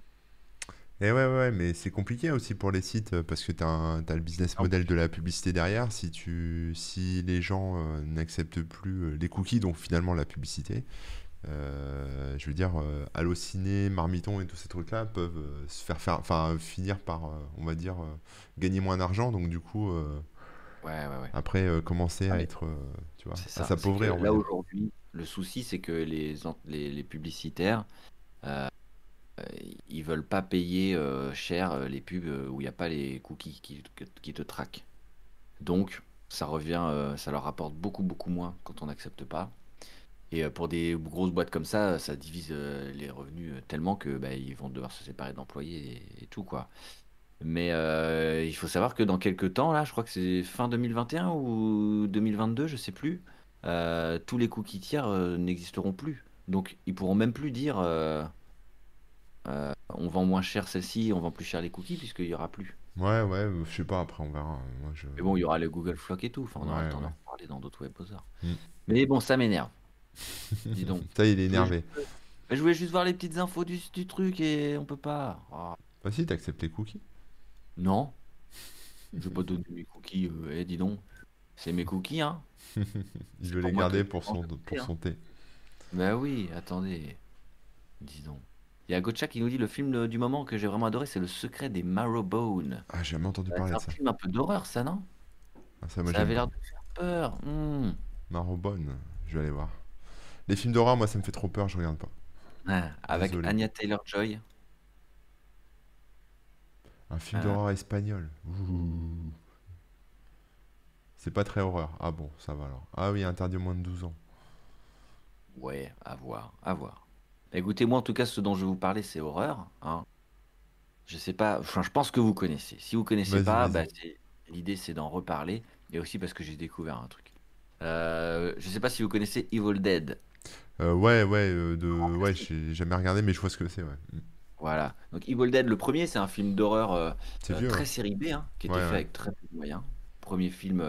Et ouais, ouais, mais c'est compliqué aussi pour les sites euh, parce que tu as, le business En model de la publicité derrière. Si, tu, si les gens euh, n'acceptent plus euh, les cookies, donc finalement la publicité, euh, je veux dire, euh, Allociné, Marmiton et tous ces trucs-là peuvent euh, se faire, faire, enfin, finir par, euh, on va dire, euh, gagner moins d'argent. Donc du coup, euh, Ouais, ouais, ouais. après, euh, commencer Ah, à être, euh, tu vois, à s'appauvrir, là, aujourd'hui, le souci, c'est que les, les, les publicitaires, euh, ils veulent pas payer euh, cher euh, les pubs euh, où il n'y a pas les cookies qui, te traquent. Donc, ça revient, euh, ça leur rapporte beaucoup, beaucoup moins quand on n'accepte pas. Et euh, pour des grosses boîtes comme ça, ça divise euh, les revenus euh, tellement que bah, ils vont devoir se séparer d'employés et, tout, quoi. Mais euh, il faut savoir que dans quelques temps, là, je crois que c'est fin 2021 ou 2022, je sais plus, euh, tous les cookies tiers euh, n'existeront plus. Donc, ils pourront même plus dire euh, on vend moins cher celle-ci, on vend plus cher les cookies, puisqu'il y aura plus. Ouais, ouais, je sais pas, après on verra. Moi, je... Mais bon, il y aura le Google Flock et tout. Enfin, on aura Ouais, le temps d'en ouais. reparler dans d'autres web browsers. Mm. Mais bon, ça m'énerve. Dis donc. Ça, il est Je voulais, énervé. je voulais juste voir les petites infos du, du truc et on peut pas. Ah, Bah si, t'acceptes les cookies. non, je vais pas donner mes cookies. euh, eh, dis donc, c'est mes cookies, hein. Il veut les garder pour son, pour thé, hein. son thé. Bah oui, attendez. Dis donc. Il y a Gotcha qui nous dit le film du moment que j'ai vraiment adoré, c'est Le secret des Marrowbone. Ah, j'ai jamais entendu Euh, parler C'est de un ça. film un peu d'horreur, ça, non? Ah, ça, avait l'air de faire peur. Hmm. Marrowbone, je vais aller voir. Les films d'horreur, moi, ça me fait trop peur, je regarde pas. Ah, avec Désolé. Anya Taylor-Joy. Un film Euh, d'horreur espagnol. C'est pas très horreur. Ah bon, ça va alors. Ah oui, interdit aux moins de 12 ans. Ouais, à voir, à voir. Écoutez, moi en tout cas, ce dont je vais vous parler, c'est horreur. Hein. Je sais pas, enfin, je pense que vous connaissez. Si vous connaissez pas, bah, l'idée c'est d'en reparler. Et aussi parce que j'ai découvert un truc. Euh, je sais pas si vous connaissez Evil Dead. Euh, ouais, ouais, euh, de... Grand ouais, j'ai jamais regardé, mais je vois ce que c'est, ouais. Mm. Voilà. Donc Evil Dead, le premier, c'est un film d'horreur euh, euh, très ouais. série B, hein, qui était Ouais, fait ouais. avec très peu de moyens. Premier film,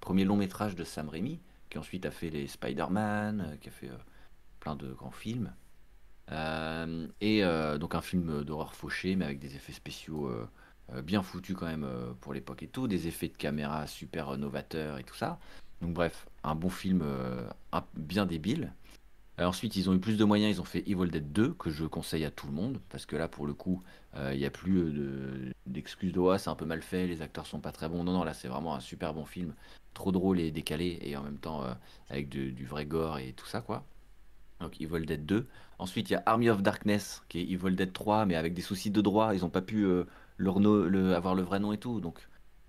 premier long métrage de Sam Raimi, qui ensuite a fait les Spider-Man, qui a fait plein de grands films. Euh, et euh, donc un film d'horreur fauché, mais avec des effets spéciaux euh, bien foutus quand même pour l'époque et tout, des effets de caméra super novateurs et tout ça. Donc bref, un bon film bien débile. Ensuite, ils ont eu plus de moyens, ils ont fait Evil Dead 2, que je conseille à tout le monde, parce que là, pour le coup, il n'y a plus de- d'excuses de «Ah, c'est un peu mal fait, les acteurs sont pas très bons». Non, non, là, c'est vraiment un super bon film, trop drôle et décalé, et en même temps avec du vrai gore et tout ça, quoi. Donc Evil Dead 2. Ensuite, il y a Army of Darkness, qui est Evil Dead 3, mais avec des soucis de droit, ils n'ont pas pu euh, leur no- le, avoir le vrai nom et tout, donc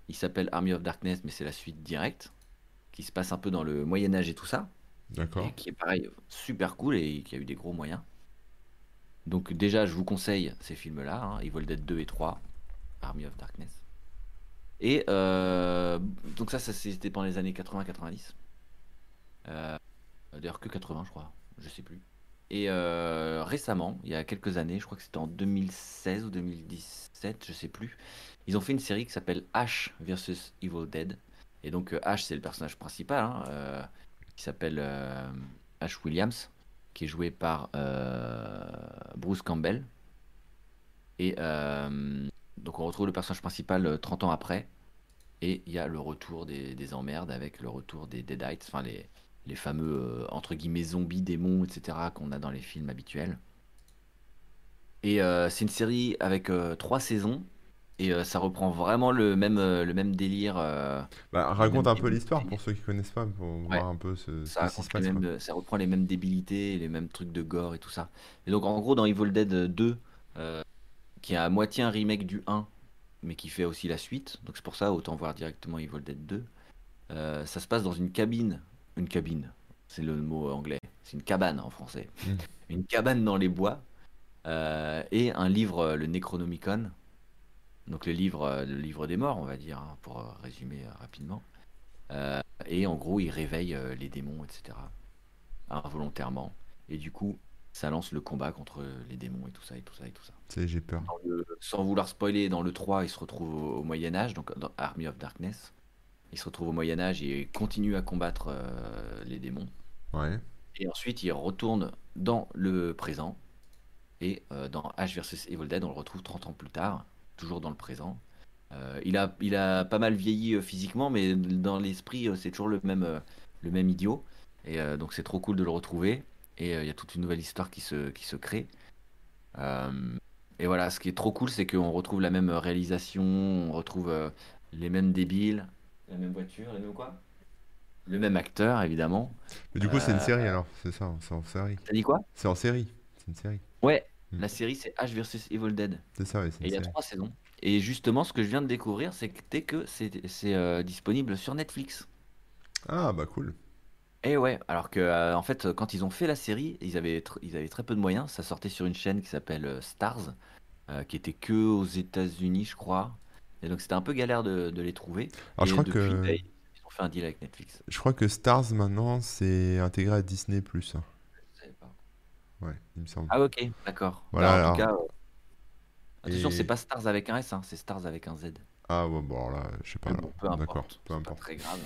il s'appelle Army of Darkness, mais c'est la suite directe, qui se passe un peu dans le Moyen Âge et tout ça D'accord. qui est pareil, super cool et qui a eu des gros moyens. Donc déjà, je vous conseille ces films-là, hein, Evil Dead 2 et 3, Army of Darkness. Et euh, donc ça, ça c'était pendant les années 80-90. Euh, D'ailleurs que 80, je crois, je sais plus. Et euh, récemment, il y a quelques années, je crois que c'était en 2016 ou 2017, je sais plus, ils ont fait une série qui s'appelle Ash versus Evil Dead. Et donc euh, Ash, c'est le personnage principal, hein, euh, qui s'appelle euh, Ash Williams, qui est joué par Bruce Campbell. Et donc on retrouve le personnage principal euh, 30 ans après. Et il y a le retour des, des emmerdes avec le retour des Deadites, enfin les, les fameux euh, entre guillemets zombies, démons, etc. qu'on a dans les films habituels. Et euh, c'est une série avec euh, trois saisons. Et euh, ça reprend vraiment le même, le même délire. Bah, raconte un peu l'histoire pour ceux qui connaissent pas, pour Ouais. voir un peu ce, qui se passe, mêmes, ça reprend les mêmes débilités, les mêmes trucs de gore et tout ça. Et donc, en gros, dans Evil Dead 2, euh, qui est à moitié un remake du 1, mais qui fait aussi la suite, donc c'est pour ça, autant voir directement Evil Dead 2, euh, ça se passe dans une cabine. Une cabine, c'est le mot anglais. C'est une cabane en français. Mm. Une cabane dans les bois. euh, et un livre, le Necronomicon. Donc le livre, le livre des morts, on va dire, hein, pour euh, résumer euh, rapidement. Euh, et en gros, il réveille les démons, etc. Involontairement. Et du coup, ça lance le combat contre les démons et tout ça et tout ça et tout ça. Sais, j'ai peur. Le- sans vouloir spoiler, dans le 3, il se retrouve au, au Moyen Âge, donc dans Army of Darkness. Il se retrouve au Moyen Âge et continue à combattre euh, les démons. Ouais. Et ensuite, il retourne dans le présent. Et euh, dans Ash vs Evil Dead, on le retrouve 30 ans plus tard, toujours dans le présent. Euh, il, a, il a pas mal vieilli physiquement, mais dans l'esprit, c'est toujours le même, le même idiot. Et donc, c'est trop cool de le retrouver. Et il y a toute une nouvelle histoire qui se, qui se crée. Et voilà, ce qui est trop cool, c'est qu'on retrouve la même réalisation, on retrouve les mêmes débiles, la même voiture, les mêmes quoi? Le même acteur, évidemment. Mais du coup, c'est une Euh, série alors, c'est ça, c'est en série. T'as dit quoi? C'est en série. C'est une série. Ouais, Hmm. la série c'est Ash vs Evil Dead. C'est ça, ouais, c'est Et il y a trois saisons. Et justement, ce que je viens de découvrir, c'est que c'est c'est, euh, disponible sur Netflix. Ah, bah cool. Et ouais, alors que euh, en fait, quand ils ont fait la série, ils avaient, ils avaient très peu de moyens. Ça sortait sur une chaîne qui s'appelle euh, Stars, euh, qui était que aux États-Unis, je crois. Et donc c'était un peu galère de, de les trouver. Alors, je crois depuis, que bah, ils ont fait un deal avec Netflix. je crois que Stars maintenant, c'est intégré à Disney+. hein. Savais pas. Ouais, il me semble. Ah ok, d'accord. Voilà, Bah, en alors. tout cas, euh, attention, Et- c'est pas Stars avec un S, hein, c'est Stars avec un Z. Ah, ouais, bon, alors là, je sais pas. Bon, peu importe, peu c'est pas importe. très grave.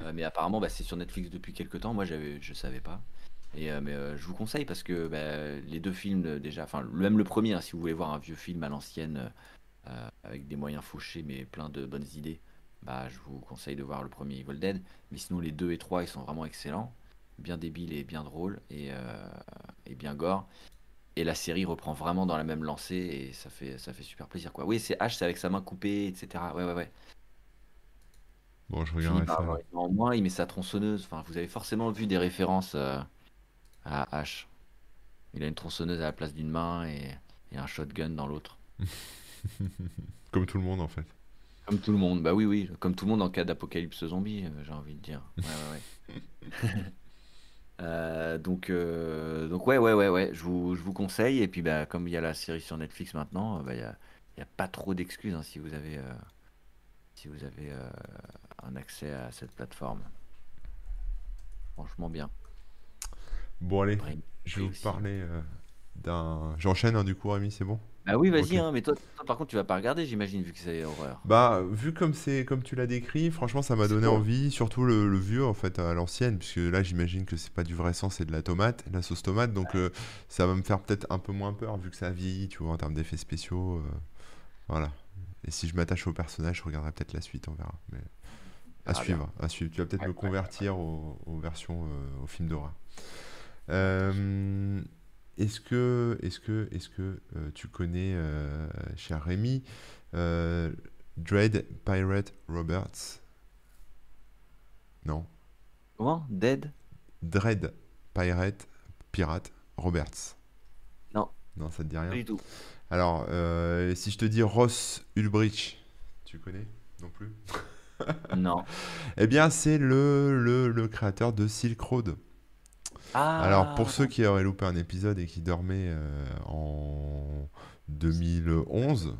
Euh, mais apparemment, bah, c'est sur Netflix depuis quelques temps. Moi, j'avais, je savais pas. Et euh, mais euh, je vous conseille parce que bah, les deux films déjà, enfin même le premier, hein, si vous voulez voir un vieux film à l'ancienne euh, avec des moyens fauchés mais plein de bonnes idées, bah je vous conseille de voir le premier Evil Dead. Mais sinon les deux et trois, ils sont vraiment excellents, bien débiles et bien drôles et, euh, et bien gore. Et la série reprend vraiment dans la même lancée et ça fait ça fait super plaisir quoi. Oui, c'est H, c'est avec sa main coupée, etc. Ouais ouais ouais. Bon, je ça. avoir main en moins, il met sa tronçonneuse. Enfin, vous avez forcément vu des références euh, à H. Il a une tronçonneuse à la place d'une main et, et un shotgun dans l'autre. Comme tout le monde, en fait. Comme tout le monde. Bah oui, oui. Comme tout le monde en cas d'apocalypse zombie, euh, j'ai envie de dire. Ouais, ouais, ouais. Euh, donc, euh, donc ouais, ouais, ouais, ouais. Je vous, je vous conseille. Et puis, bah, comme il y a la série sur Netflix maintenant, bah, il y a, il y a pas trop d'excuses hein, si vous avez, euh, si vous avez un accès à cette plateforme. Franchement bien. Bon, allez, je vais vous parler d'un... J'enchaîne, hein, du coup, Rémi, c'est bon? Bah oui, vas-y, hein, mais toi, toi, par contre, tu vas pas regarder, j'imagine, vu que c'est horreur. Bah, vu comme c'est comme tu l'as décrit, franchement, ça m'a donné envie, surtout le, le vieux en fait à l'ancienne, puisque là, j'imagine que c'est pas du vrai sang, c'est de la tomate, la sauce tomate, donc euh, ça va me faire peut-être un peu moins peur vu que ça a vieilli, tu vois, en termes d'effets spéciaux, euh, voilà. Et si je m'attache au personnage, je regarderai peut-être la suite, on verra. Mais à verra suivre, à suivre. Tu vas peut-être Ouais, me ouais, convertir aux, aux versions, euh, aux films d'horreur. Euh, est-ce que, est-ce que, est-ce que euh, tu connais, euh, cher Rémi, euh, Dread Pirate Roberts? Non. Comment? Dead? Dread Pirate Pirate Roberts. Non, Non, ça te dit pas rien? du tout. Alors, si je te dis Ross Ulbricht, tu connais? Non plus? Non. Eh bien, c'est le, le, le créateur de Silk Road. Alors, pour Ah, ceux qui auraient loupé un épisode et qui dormaient euh, en 2011,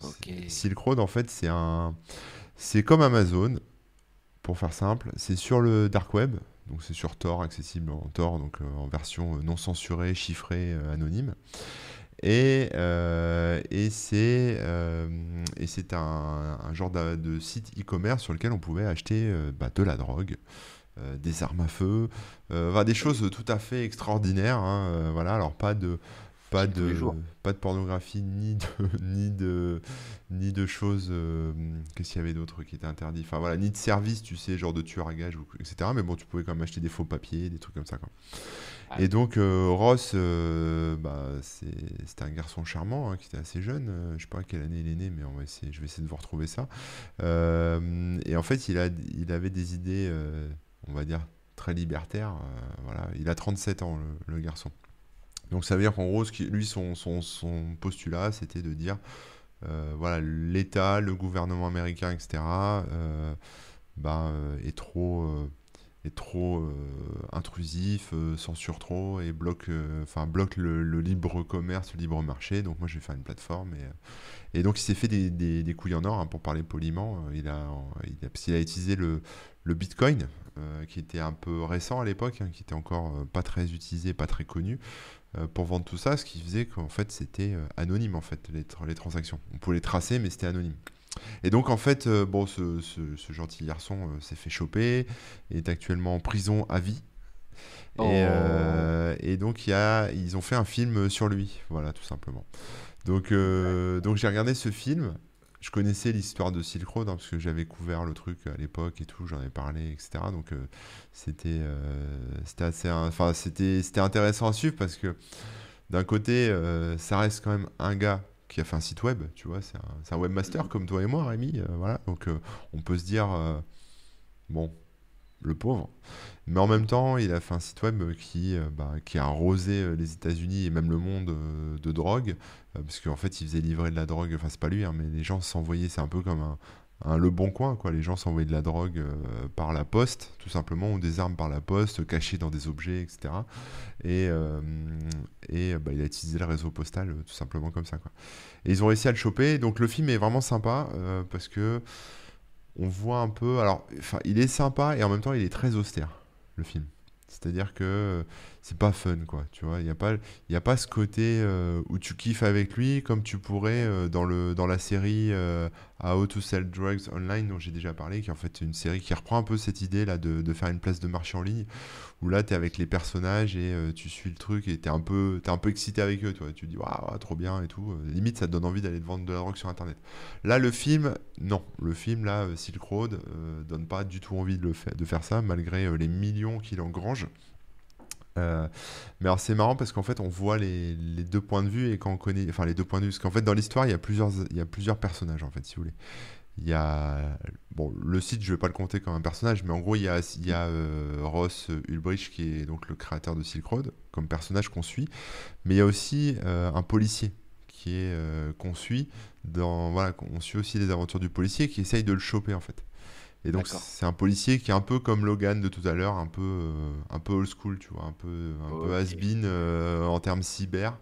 ok. c'est- Silk Road, en fait, c'est un, c'est comme Amazon, pour faire simple. C'est sur le dark web, donc c'est sur Tor, accessible en Tor, donc euh, en version euh, non censurée, chiffrée, anonyme. Et, euh, et c'est euh, et c'est un, un genre de, de site e-commerce sur lequel on pouvait acheter bah, de la drogue, des armes à feu, euh, enfin, des choses tout à fait extraordinaires. hein, euh, voilà, alors pas de pas de pas de pornographie ni de ni de ni de choses. euh, Qu'est-ce qu'il y avait d'autre qui était interdit Enfin voilà, ni de service, tu sais, genre de tueur à gage, etc. Mais bon, tu pouvais quand même acheter des faux papiers, des trucs comme ça. Quoi. Ouais. Et donc euh, Ross, euh, bah, c'est- c'était un garçon charmant hein, qui était assez jeune. euh, je sais pas quelle année il est né, mais on va essayer, je vais essayer de vous retrouver ça. Euh, et en fait, il, a, il avait des idées, euh, on va dire, très libertaires. euh, voilà. Il a 37 ans, le, garçon. Donc ça veut dire qu'en gros, lui, son, postulat, c'était de dire, euh, voilà, l'État, le gouvernement américain, etc., euh, euh, est trop... est trop intrusif, censure trop et bloque, enfin bloque le, libre commerce, le libre marché. Donc moi je vais faire une plateforme et, donc il s'est fait des, couilles en or hein, pour parler poliment. Il a, il a, utilisé le Bitcoin qui était un peu récent à l'époque, hein, qui était encore pas très utilisé, pas très connu, pour vendre tout ça, ce qui faisait qu'en fait c'était anonyme en fait les, les, transactions. On pouvait les tracer, mais c'était anonyme. Et donc en fait, bon, ce, ce, gentil garçon s'est fait choper, est actuellement en prison à vie. Et, oh. et, donc y a, ils ont fait un film sur lui, voilà tout simplement. Donc, donc j'ai regardé ce film je connaissais l'histoire de Silk Road hein, parce que j'avais couvert le truc à l'époque et tout, j'en ai parlé, etc. Donc euh, c'était euh, c'était assez, enfin c'était c'était intéressant à suivre parce que d'un côté, euh, ça reste quand même un gars qui a fait un site web, tu vois, c'est un, un, webmaster comme toi et moi, Rémi, voilà. Donc on peut se dire bon, le pauvre. Mais en même temps, il a fait un site web qui, bah, qui a arrosé les États-Unis et même le monde de drogue. Euh, parce qu'en fait il faisait livrer de la drogue, enfin c'est pas lui, hein, mais les gens s'envoyaient, c'est un peu comme un, le bon coin, quoi. Les gens s'envoyaient de la drogue euh, par la poste, tout simplement, ou des armes par la poste, cachées dans des objets, etc. Et, euh, et bah, il a utilisé le réseau postal, tout simplement comme ça, quoi. Et ils ont réussi à le choper. Donc le film est vraiment sympa parce que on voit un peu. Alors, il est sympa et en même temps, il est très austère, le film. C'est-à-dire que c'est pas fun, quoi. Tu vois, il n'y a, pas, y a pas ce côté euh, où tu kiffes avec lui comme tu pourrais euh, dans, le, dans la série euh, How to Sell Drugs Online dont j'ai déjà parlé, qui est en fait une série qui reprend un peu cette idée là de, de faire une place de marché en ligne où là tu es avec les personnages et tu suis le truc et tu es, un peu, es un peu excité avec eux. Tu, vois. tu dis waouh, trop bien et tout. Limite, ça te donne envie d'aller te vendre de la drogue sur internet. Là, le film, non. Le film, là, Silk Road, donne pas du tout envie de, faire, ça malgré les millions qu'il engrange. Euh, mais alors c'est marrant parce qu'en fait on voit les, deux points de vue et quand on connaît, enfin les deux points de vue, parce qu'en fait dans l'histoire il y a plusieurs, il y a plusieurs personnages en fait si vous voulez. Il y a, bon le site je vais pas le compter comme un personnage, mais en gros il y a, il y a euh, Ross Ulbricht qui est donc le créateur de Silk Road comme personnage qu'on suit, mais il y a aussi euh, un policier qui est qu'on suit dans, voilà, on suit aussi les aventures du policier qui essaye de le choper en fait. Et donc c'est un policier qui est un peu comme Logan de tout à l'heure, un peu euh, un peu old school, tu vois, un peu un peu has-been euh, en termes cyber.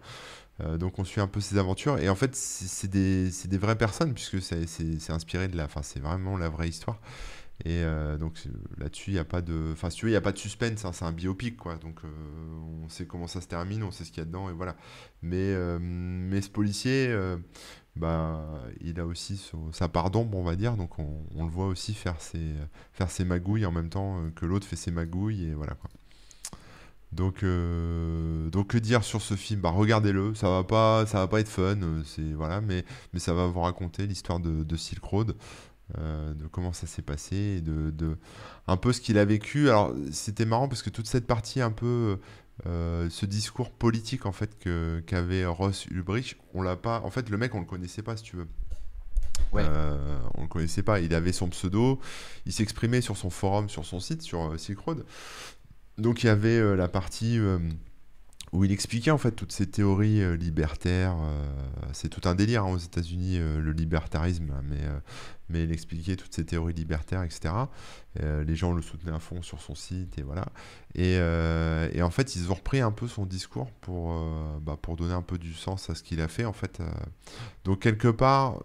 Euh, donc on suit un peu ses aventures et en fait c'est des, des, vraies personnes puisque c'est inspiré de la, enfin c'est vraiment la vraie histoire. Et donc là-dessus il n'y a pas de, enfin si tu veux il y a pas de suspense, hein, c'est un biopic quoi. Donc on sait comment ça se termine, on sait ce qu'il y a dedans et voilà. Mais mais ce policier bah, il a aussi sa part d'ombre, on va dire. Donc on, le voit aussi faire ses, faire ses magouilles en même temps euh, que l'autre fait ses magouilles. Et voilà quoi. Donc, euh, donc que dire sur ce film? Bah, Regardez-le, ça va pas, ça va pas être fun, euh, c'est voilà, mais, mais ça va vous raconter l'histoire de, de, Silk Road, de comment ça s'est passé, de, de, un peu ce qu'il a vécu. Alors c'était marrant parce que toute cette partie un peu euh, ce discours politique en fait que qu'avait Ross Ulbricht, on l'a pas. En fait, le mec, on le connaissait pas, si tu veux. Ouais. Euh, on le connaissait pas. Il avait son pseudo. Il s'exprimait sur son forum, sur son site, sur euh, Silk Road. Donc il y avait la partie où il expliquait en fait toutes ces théories euh, libertaires. Euh, c'est tout un délire hein, aux États-Unis, euh, le libertarisme, mais, il expliquait toutes ces théories libertaires, etc. les gens le soutenaient à fond sur son site, et voilà. Et, et en fait, ils ont repris un peu son discours pour, bah, pour donner un peu du sens à ce qu'il a fait, en fait. Donc, quelque part,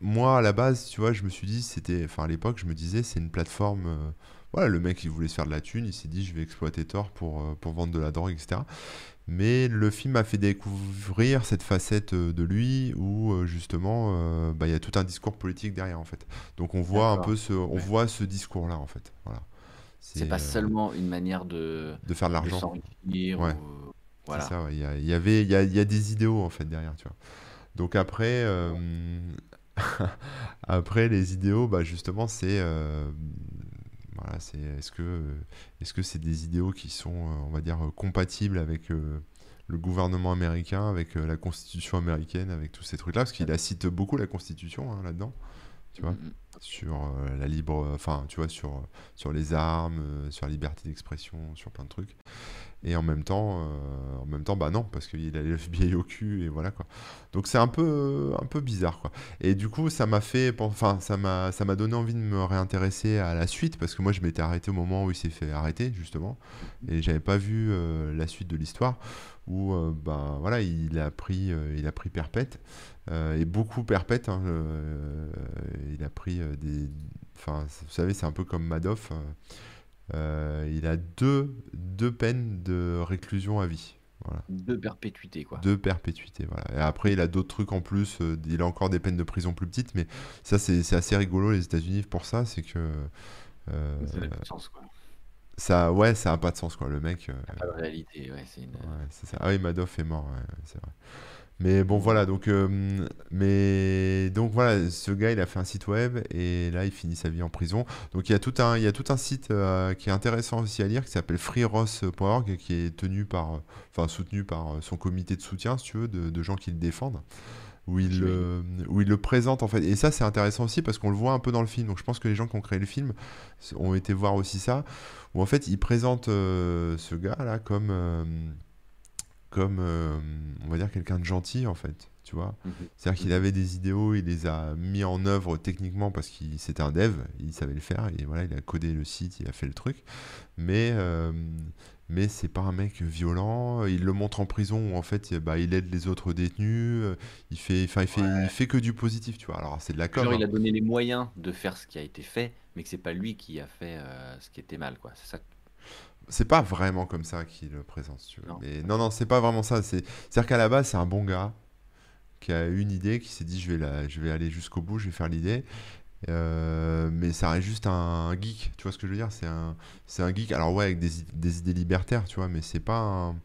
moi, à la base, tu vois, je me suis dit, c'était. Enfin, à l'époque, je me disais, c'est une plateforme voilà, le mec il voulait se faire de la thune, il s'est dit je vais exploiter Tor pour, pour vendre de la drogue, etc. Mais le film m'a fait découvrir cette facette euh, de lui où euh, justement euh, bah, il y a tout un discours politique derrière en fait. Donc on voit un peu ce, on voit ce discours là en fait. Voilà. C'est pas seulement une manière de, de faire de l'argent. Ouais. Voilà. Ça, il, y avait, il y, a, il y a des idéaux en fait derrière, tu vois. Donc après, après les idéaux, bah, justement, c'est voilà, c'est est-ce que est-ce que c'est des idéaux qui sont, euh, on va dire, compatibles avec euh, le gouvernement américain, avec euh, la Constitution américaine, avec tous ces trucs-là, parce qu'il cite beaucoup la Constitution hein, là-dedans, tu vois, mm-hmm. Sur la libre, enfin, tu vois, sur sur les armes, sur la liberté d'expression, sur plein de trucs. Et en même temps euh, en même temps bah non parce qu'il a le FBI au cul et voilà quoi. Donc c'est un peu un peu bizarre quoi. Et du coup ça m'a fait enfin ça m'a ça m'a donné envie de me réintéresser à la suite parce que moi je m'étais arrêté au moment où il s'est fait arrêter justement. Et j'avais pas vu euh, la suite de l'histoire où euh, ben voilà il a pris il a pris perpète et beaucoup perpète hein, il a pris des enfin vous savez c'est un peu comme Madoff Euh, il a deux, deux peines de réclusion à vie. Voilà. De perpétuité, quoi. De perpétuité, voilà. Et après, il a d'autres trucs en plus. euh, il a encore des peines de prison plus petites, mais ça, c'est assez rigolo, les États-Unis, pour ça. C'est que. euh, Ça n'a pas de sens, quoi. Ça, ouais, ça a pas de sens, quoi. Le mec. euh, Pas de réalité, ouais, c'est une... Ouais, ça. Ah oui, Madoff est mort, ouais, c'est vrai. Mais bon, voilà, donc, euh, mais, donc voilà, ce gars, il a fait un site web et là, il finit sa vie en prison. Donc il y a tout un, il y a tout un site euh, qui est intéressant aussi à lire qui s'appelle freeross.org qui est tenu par, euh, enfin, soutenu par euh, son comité de soutien, si tu veux, de, de gens qui le défendent. Où il, le- où il le présente en fait. Et ça, c'est intéressant aussi parce qu'on le voit un peu dans le film. Donc je pense que les gens qui ont créé le film ont été voir aussi ça. Où en fait, il présente euh, ce gars-là comme, euh, comme euh, on va dire quelqu'un de gentil en fait, tu vois. Mhm. C'est-à-dire qu'il avait des idéaux, il les a mis en œuvre techniquement parce qu'il c'était un dev, il savait le faire et voilà, il a codé le site, il a fait le truc. Mais euh, mais c'est pas un mec violent, il le montre en prison où en fait bah, il aide les autres détenus, euh, il fait enfin il fait il fait que du positif, tu vois. Alors c'est de la com. Genre, il hein. a donné les moyens de faire ce qui a été fait, mais que c'est pas lui qui a fait euh, ce qui était mal, quoi. C'est ça. C'est pas vraiment comme ça qu'il le présente, tu. Non. Mais non, non, c'est pas vraiment ça. C'est, c'est-à-dire qu'à la base, c'est un bon gars qui a une idée, qui s'est dit je vais, la, je vais aller jusqu'au bout, je vais faire l'idée. Euh, mais ça reste juste un, geek, tu vois ce que je veux dire? C'est un, c'est un geek, alors ouais, avec des, idées libertaires, tu vois, mais c'est pas un,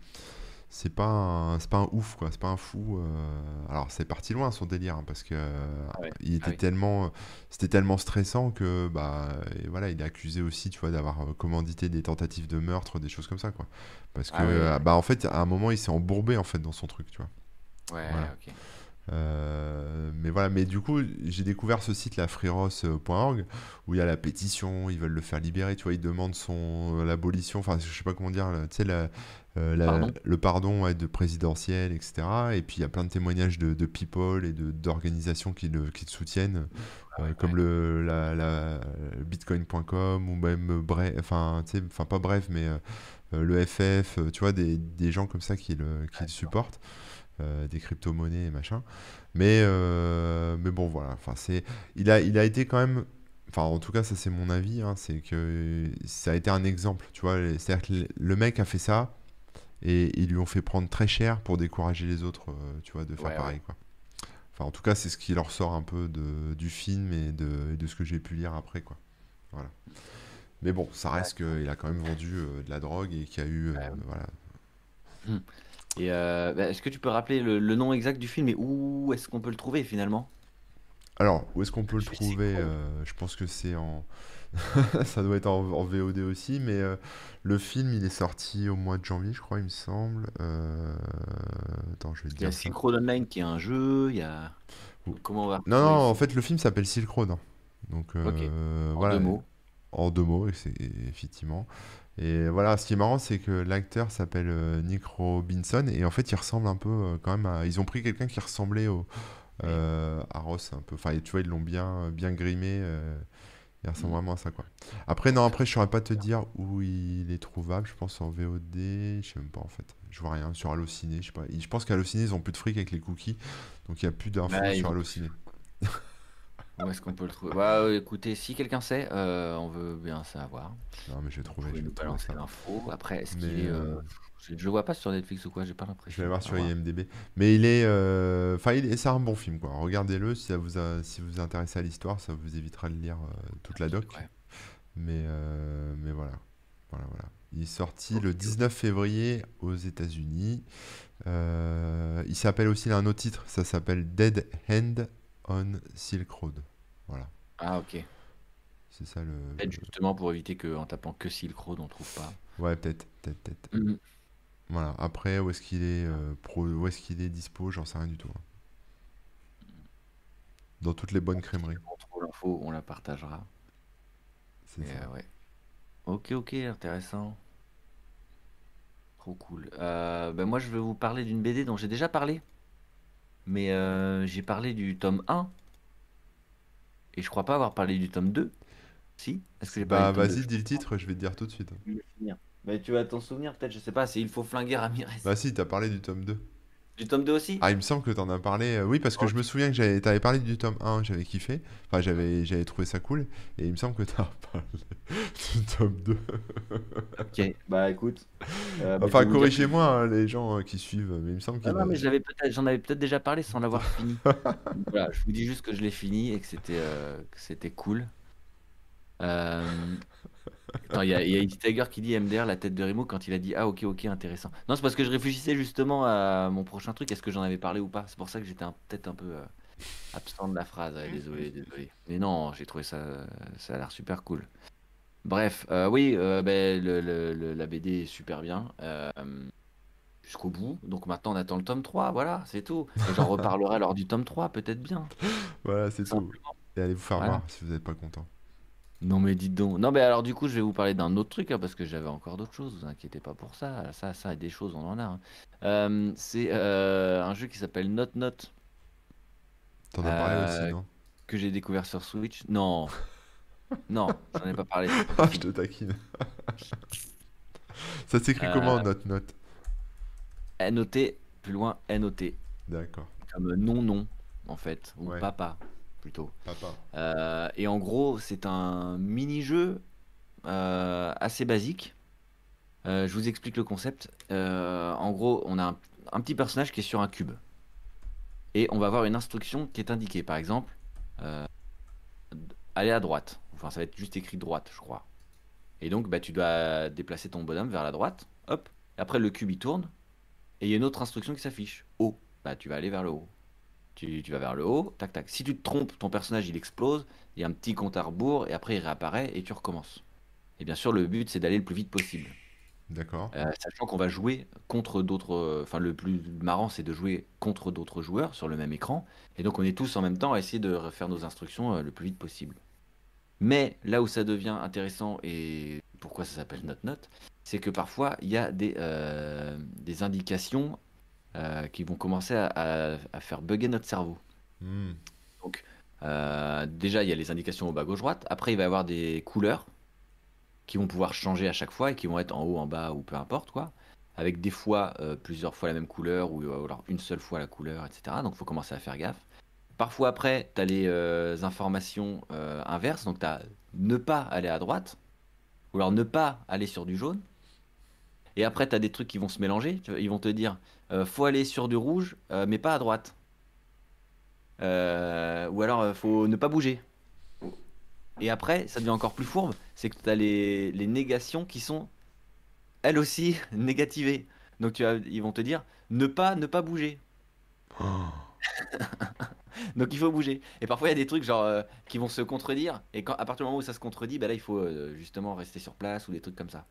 c'est pas un, c'est pas un ouf, quoi, c'est pas un fou. euh, Alors c'est parti loin son délire, hein, parce que Ah ouais. il était Ah oui. tellement, c'était tellement stressant que bah et voilà, il est accusé aussi, tu vois, d'avoir euh, commandité des tentatives de meurtre, des choses comme ça, quoi. Parce que Ah ouais, ouais. bah en fait, à un moment, il s'est embourbé en fait dans son truc, tu vois. Ouais, Voilà. ok. Euh, mais voilà, mais du coup, j'ai découvert ce site là, où il y a la pétition, ils veulent le faire libérer, tu vois, ils demandent son euh, l'abolition, enfin, je sais pas comment dire, tu sais, la- euh, la- Pardon le pardon ouais, de présidentiel, etc. Et puis il y a plein de témoignages de, de people et d'organisations qui le, qui le soutiennent, euh, ouais, comme le la, la- bitcoin.com ou même Bref, enfin, tu sais, enfin pas bref, mais le FF, tu vois, des, des gens comme ça qui le, qui le supportent euh, des crypto-monnaies et machin. Mais, euh, mais bon, voilà. Enfin, c'est, il a, il a été quand même. Enfin, en tout cas, ça c'est mon avis. hein, c'est que ça a été un exemple. Tu vois, c'est-à-dire que le- mec a fait ça et ils lui ont fait prendre très cher pour décourager les autres, euh, tu vois, de faire Ouais, ouais. pareil, quoi. Enfin, en tout cas, c'est ce qui leur sort un peu de, du film et de, et de ce que j'ai pu lire après, quoi. Voilà. Mais bon, ça reste qu'il a quand même vendu euh, de la drogue et qu'il y a eu, euh, voilà, Et euh, bah, est-ce que tu peux rappeler le, le nom exact du film et où est-ce qu'on peut le trouver finalement? Alors, où est-ce qu'on peut le Je trouver? Euh, je pense que c'est en... Ça doit être en, en VOD aussi, mais euh, le film, il est sorti au mois de janvier, je crois, il me semble. Euh, Attends, je vais te Il y a dire. Silk Road Online qui est un jeu, il y a... Comment on va Non, non, en fait, le film s'appelle Silk Road. hein. Donc, en voilà, deux mots. en deux mots, et c'est- effectivement. Et voilà, ce qui est marrant, c'est que l'acteur s'appelle euh, Nick Robinson, et en fait, il ressemble un peu euh, quand même à... Ils ont pris quelqu'un qui ressemblait au, euh, à Ross un peu. Enfin, tu vois, ils l'ont bien, bien grimé. euh, il ressemble Mm. vraiment à ça, quoi. Après, non, après, je saurais pas te dire où il est trouvable. Je pense en VOD, je sais même pas, en fait. Je vois rien. Sur Allociné, je sais pas. Je pense qu'Allociné, ils ont plus de fric avec les cookies, donc il y a plus d'infos ils sur Allociné. Où est-ce qu'on peut le trouver? Bah, euh, écoutez, si quelqu'un sait, euh, on veut bien savoir. Non, mais je vais trouver, je nous vais trouver balancer l'info. Après, est-ce qu'il est... euh, Je, je le vois pas sur Netflix ou quoi, j'ai pas je vais l'impression. voir sur. IMDb. Mais il est, euh, enfin, il est- c'est un bon film, quoi. Regardez-le si ça vous a, si vous vous intéressez à l'histoire, ça vous évitera de lire toute la doc. Ouais. Mais, mais voilà, voilà, voilà. Il est sorti le ok. 19 février aux États-Unis. Il s'appelle aussi, il a un autre titre, ça s'appelle Dead Hand on Silk Road. Voilà, Ah, ok. c'est ça le. Peut-être justement pour éviter qu'en tapant que Silk Road, on trouve pas. Ouais, peut-être, peut-être, peut-être. Mhm. Voilà. Après, où est-ce qu'il est, euh, pro- où est-ce qu'il est dispo, j'en sais rien du tout. hein. Dans toutes les bonnes crèmeries, On trouve l'info, on la partagera. c'est ça. euh, ouais. Ok, ok, intéressant. Trop cool. Euh, ben moi, je vais vous parler d'une BD dont j'ai déjà parlé. Mais euh, j'ai parlé du tome 1. Et je crois pas avoir parlé du tome 2. Si? Est-ce que j'ai parlé Bah, du tome 2? vas-y, dis le titre, je vais te dire tout de suite. Mais tu vas t'en souvenir peut-être, je sais pas, c'est Il faut flinguer Ramirez. Bah, si, t'as parlé du tome 2. Du tome 2 aussi Ah, il me semble que t'en as parlé. euh, oui, parce que je me souviens que j'avais, t'avais parlé du tome 1, j'avais kiffé. Enfin, j'avais, j'avais trouvé ça cool. Et il me semble que t'as parlé du tome 2. Ok, bah écoute. euh, bah, Enfin, corrigez-moi, hein, les gens euh, qui suivent. Mais il me semble Ah non, mais j'en avais peut-être déjà parlé sans l'avoir fini. voilà, je vous dis juste que je l'ai fini et que c'était euh, que c'était cool. Euh, il y a, y a Eddie Tiger qui dit MDR la tête de Remo quand il a dit ah ok ok intéressant. Non c'est parce que je réfléchissais justement à mon prochain truc, est-ce que j'en avais parlé ou pas? C'est pour ça que j'étais un- peut-être un peu euh, absent de la phrase. Ouais, désolé désolé. Mais non j'ai trouvé ça ça a l'air super cool. Bref euh, oui euh, ben, le- le- le- la BD est super bien. euh, jusqu'au bout. Donc maintenant on attend le tome 3, voilà, c'est tout. Et j'en reparlerai lors du tome 3, peut-être bien. Voilà, c'est tout. Et allez vous faire Voilà. voir si vous n'êtes pas content. Non mais dites donc. Non mais alors du coup je vais vous parler d'un autre truc hein, parce que j'avais encore d'autres choses, vous inquiétez pas pour ça. Ça, ça et des choses on en a. hein. Euh, c'est euh, un jeu qui s'appelle Not Not T'en as parlé Euh, aussi, non? que j'ai découvert sur Switch. Non. Non, j'en ai pas parlé. c'est pas Ah, je possible. te taquine. ça s'écrit Euh, comment, note note N-O-T, plus loin N-O-T. D'accord. Comme non-non en fait, ou Ouais. papa plutôt. Papa. Euh, et en gros, c'est un mini-jeu euh, assez basique. Euh, je vous explique le concept. En gros, on a un, un petit personnage qui est sur un cube. Et on va avoir une instruction qui est indiquée. Par exemple, euh, aller à droite. Enfin, ça va être juste écrit droite, je crois. Et donc, bah, tu dois déplacer ton bonhomme vers la droite. Hop. Après, le cube, il tourne. Et il y a une autre instruction qui s'affiche. Haut. Bah, tu vas aller vers le haut. Tu, tu vas vers le haut, tac tac. Si tu te trompes, ton personnage il explose, il y a un petit compte à rebours et après il réapparaît et tu recommences. Et bien sûr, le but c'est d'aller le plus vite possible. D'accord. Euh, sachant qu'on va jouer contre d'autres. Enfin, le plus marrant c'est de jouer contre d'autres joueurs sur le même écran. Et donc on est tous en même temps à essayer de faire nos instructions euh, le plus vite possible. Mais là où ça devient intéressant et pourquoi ça s'appelle Note Note, c'est que parfois il y a des, euh, des indications euh, qui vont commencer à, à- à faire bugger notre cerveau. Hmm. Euh, déjà, il y a les indications au bas gauche-droite. Après, il va y avoir des couleurs qui vont pouvoir changer à chaque fois et qui vont être en haut, en bas ou peu importe quoi. Avec des fois euh, plusieurs fois la même couleur ou euh, alors une seule fois la couleur, etc. Donc, il faut commencer à faire gaffe. Parfois, après, tu as les informations inverses. Donc, tu as ne pas aller à droite ou alors ne pas aller sur du jaune. Et après, tu as des trucs qui vont se mélanger. Ils vont te dire euh, faut aller sur du rouge, euh, mais pas à droite. Euh, ou alors, faut ne pas bouger. Et après, ça devient encore plus fourbe, c'est que tu as les, les négations qui sont, elles aussi, négativées. Donc tu as, ils vont te dire, ne pas, ne pas bouger. Oh. Donc il faut bouger. Et parfois, il y a des trucs genre euh, qui vont se contredire. Et quand, à partir du moment où ça se contredit, bah là, il faut euh, justement rester sur place ou des trucs comme ça.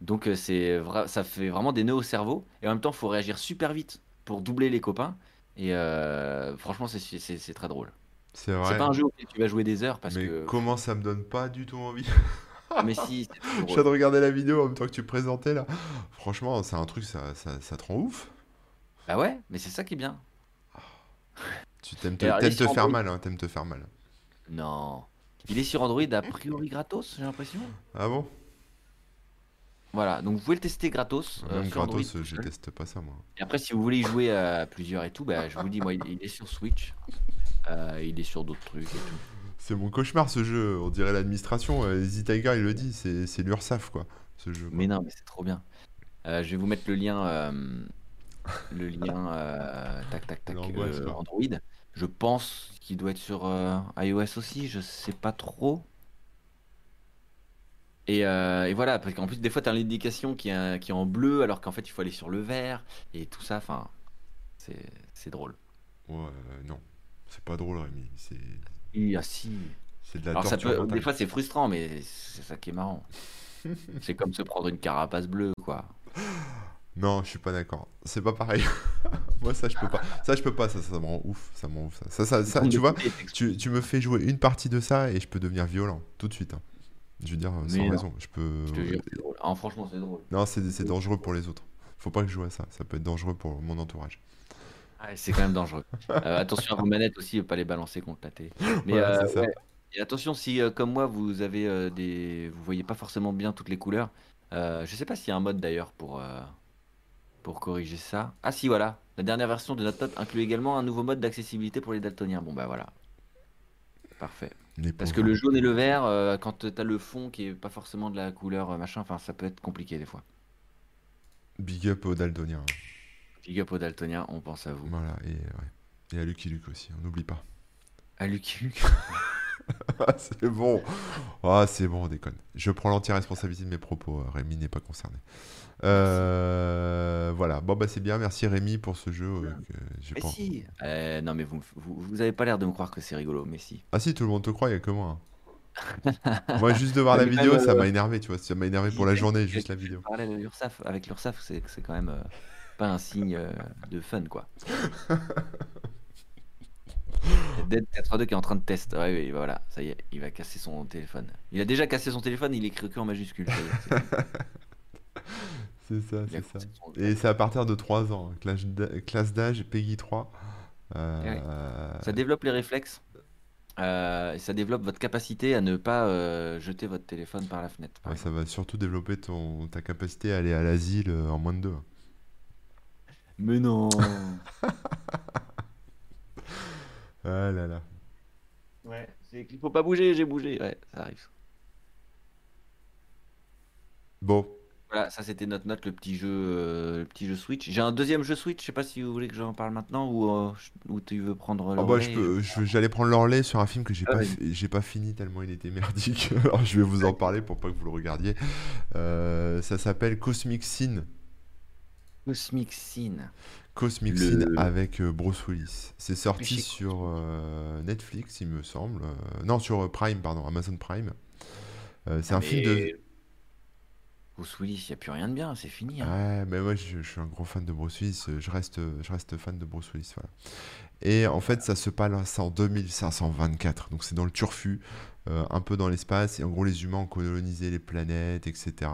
Donc euh, c'est ça fait vraiment des nœuds au cerveau. Et en même temps, il faut réagir super vite pour doubler les copains. Et euh, franchement, c'est- c'est c'est très drôle. C'est C'est vrai. pas un jeu auquel tu vas jouer des heures parce mais que. comment ça me donne pas du tout envie mais si, c'est Je viens de regarder la vidéo en même temps que tu présentais là. Franchement, c'est un truc, ça, ça, ça te rend ouf. Bah ouais, mais c'est ça qui est bien. Tu t'aimes te, alors, faire Android- mal, hein, t'aimes te faire mal. Non. Il est sur Android a priori gratos, j'ai l'impression. Ah bon? Voilà, donc vous pouvez le tester gratos. euh, Même gratos, je teste pas ça moi. Et après, si vous voulez y jouer à plusieurs et tout, bah, je vous dis, moi, il, est sur Switch. Euh, il est sur d'autres trucs et tout. C'est mon cauchemar ce jeu, on dirait l'administration. euh, Easy Tiger il le dit, c'est c'est l'URSAF quoi, ce jeu. quoi. Mais non, mais c'est trop bien. Euh, je vais vous mettre le lien, euh, le lien, euh, tac, tac, tac, euh. Android. Je pense qu'il doit être sur euh, iOS aussi, je sais pas trop. Et, euh, et voilà, parce qu'en plus, des fois, tu as l'indication qui est, qui est en bleu, alors qu'en fait, il faut aller sur le vert, et tout ça, enfin, c'est drôle. Ouais, euh, non, c'est pas drôle Rémi, c'est Oui, ah si. c'est de la Alors, ça peut, des fois, c'est frustrant, mais c'est ça qui est marrant. C'est comme se prendre une carapace bleue, quoi. Non, je suis pas d'accord. C'est pas pareil. Moi ça je peux pas. Ça je peux pas, ça, ça me rend ouf, ça me rend ouf ça. Ça, ça, tu vois, tu, tu me fais jouer une partie de ça et je peux devenir violent tout de suite. hein. Je veux dire euh, sans Mais non. raison, je peux Je te jure, c'est drôle. Ah, franchement, c'est drôle. Non, c'est c'est dangereux pour les autres. Faut pas que je joue à ça, ça peut être dangereux pour mon entourage. Ah, c'est quand même dangereux. Euh, attention à vos manettes aussi, pas les balancer contre la télé. Mais Voilà, euh, ouais. Et attention si, euh, comme moi, vous avez des, vous voyez pas forcément bien toutes les couleurs. Je sais pas s'il y a un mode d'ailleurs pour pour corriger ça. Ah si, voilà. La dernière version de notre note inclut également un nouveau mode d'accessibilité pour les daltoniens. Bon bah voilà. Parfait. Parce que le jaune et le vert, euh, quand t'as le fond qui est pas forcément de la couleur euh, machin, enfin ça peut être compliqué des fois. Big up aux Daltoniens. Big up aux daltoniens, on pense à vous. Voilà, et, ouais. et à Lucky Luke aussi, on n'oublie pas. À Lucky Luke. Ah, c'est bon. Ah, c'est bon, on déconne. Je prends l'entière responsabilité de mes propos. euh, Rémi n'est pas concerné. Euh, voilà. Bon, bah, c'est bien. Merci Rémi pour ce jeu. euh, que j'ai Mais pas- si Euh, Non mais vous, vous, vous avez pas l'air de me croire que c'est rigolo, mais si. Ah, si, tout le monde te croit, il n'y a que moi. hein. moi, juste de voir la mais vidéo, ça euh, m'a énervé, tu vois. Ça m'a énervé pour la journée, juste la vidéo. Parler avec l'URSAF, avec c'est c'est quand même euh, pas un signe euh, de fun quoi. Dead 82 qui est en train de tester. Ouais, ouais, voilà, ça y est, il va casser son téléphone. Il a déjà cassé son téléphone, il écrit que en majuscule. ça y est, c'est- C'est ça, c'est ça. Et c'est à partir de 3 ans. Classe d'âge, Peggy 3. Euh, Ça développe les réflexes. euh, et ça développe votre capacité à ne pas euh, jeter votre téléphone par la fenêtre. par ouais, ça va surtout développer ton, ta capacité à aller à l'asile en moins de 2. exemple. Mais non Ah là là. Ouais, c'est qu'il faut pas bouger, j'ai bougé. Ouais, ça arrive. Bon, Voilà, ça c'était notre note, le petit jeu, euh, le petit jeu Switch. J'ai un deuxième jeu Switch, je sais pas si vous voulez que j'en parle maintenant ou, euh, ou tu veux prendre le Ah bah, je peux, je- j'allais prendre l'orlais sur un film que j'ai Ah, pas, fi- j'ai pas fini tellement il était merdique. Alors je vais vous en parler pour pas que vous le regardiez. Euh, ça s'appelle Cosmic Sin. Cosmic Sin. Cosmic Le- Sin avec euh, Bruce Willis. C'est sorti sur euh, Netflix, il me semble. Euh, non, sur euh, Prime, pardon, Amazon Prime. Euh, c'est un film de. Ah, Mais- Bruce Willis, il n'y a plus rien de bien, c'est fini. hein. Ouais, mais moi je, suis un gros fan de Bruce Willis, euh, je reste, je reste fan de Bruce Willis. Et en fait, ça se passe en 2524, donc c'est dans le turfu, euh, un peu dans l'espace, et en gros, les humains ont colonisé les planètes, etc.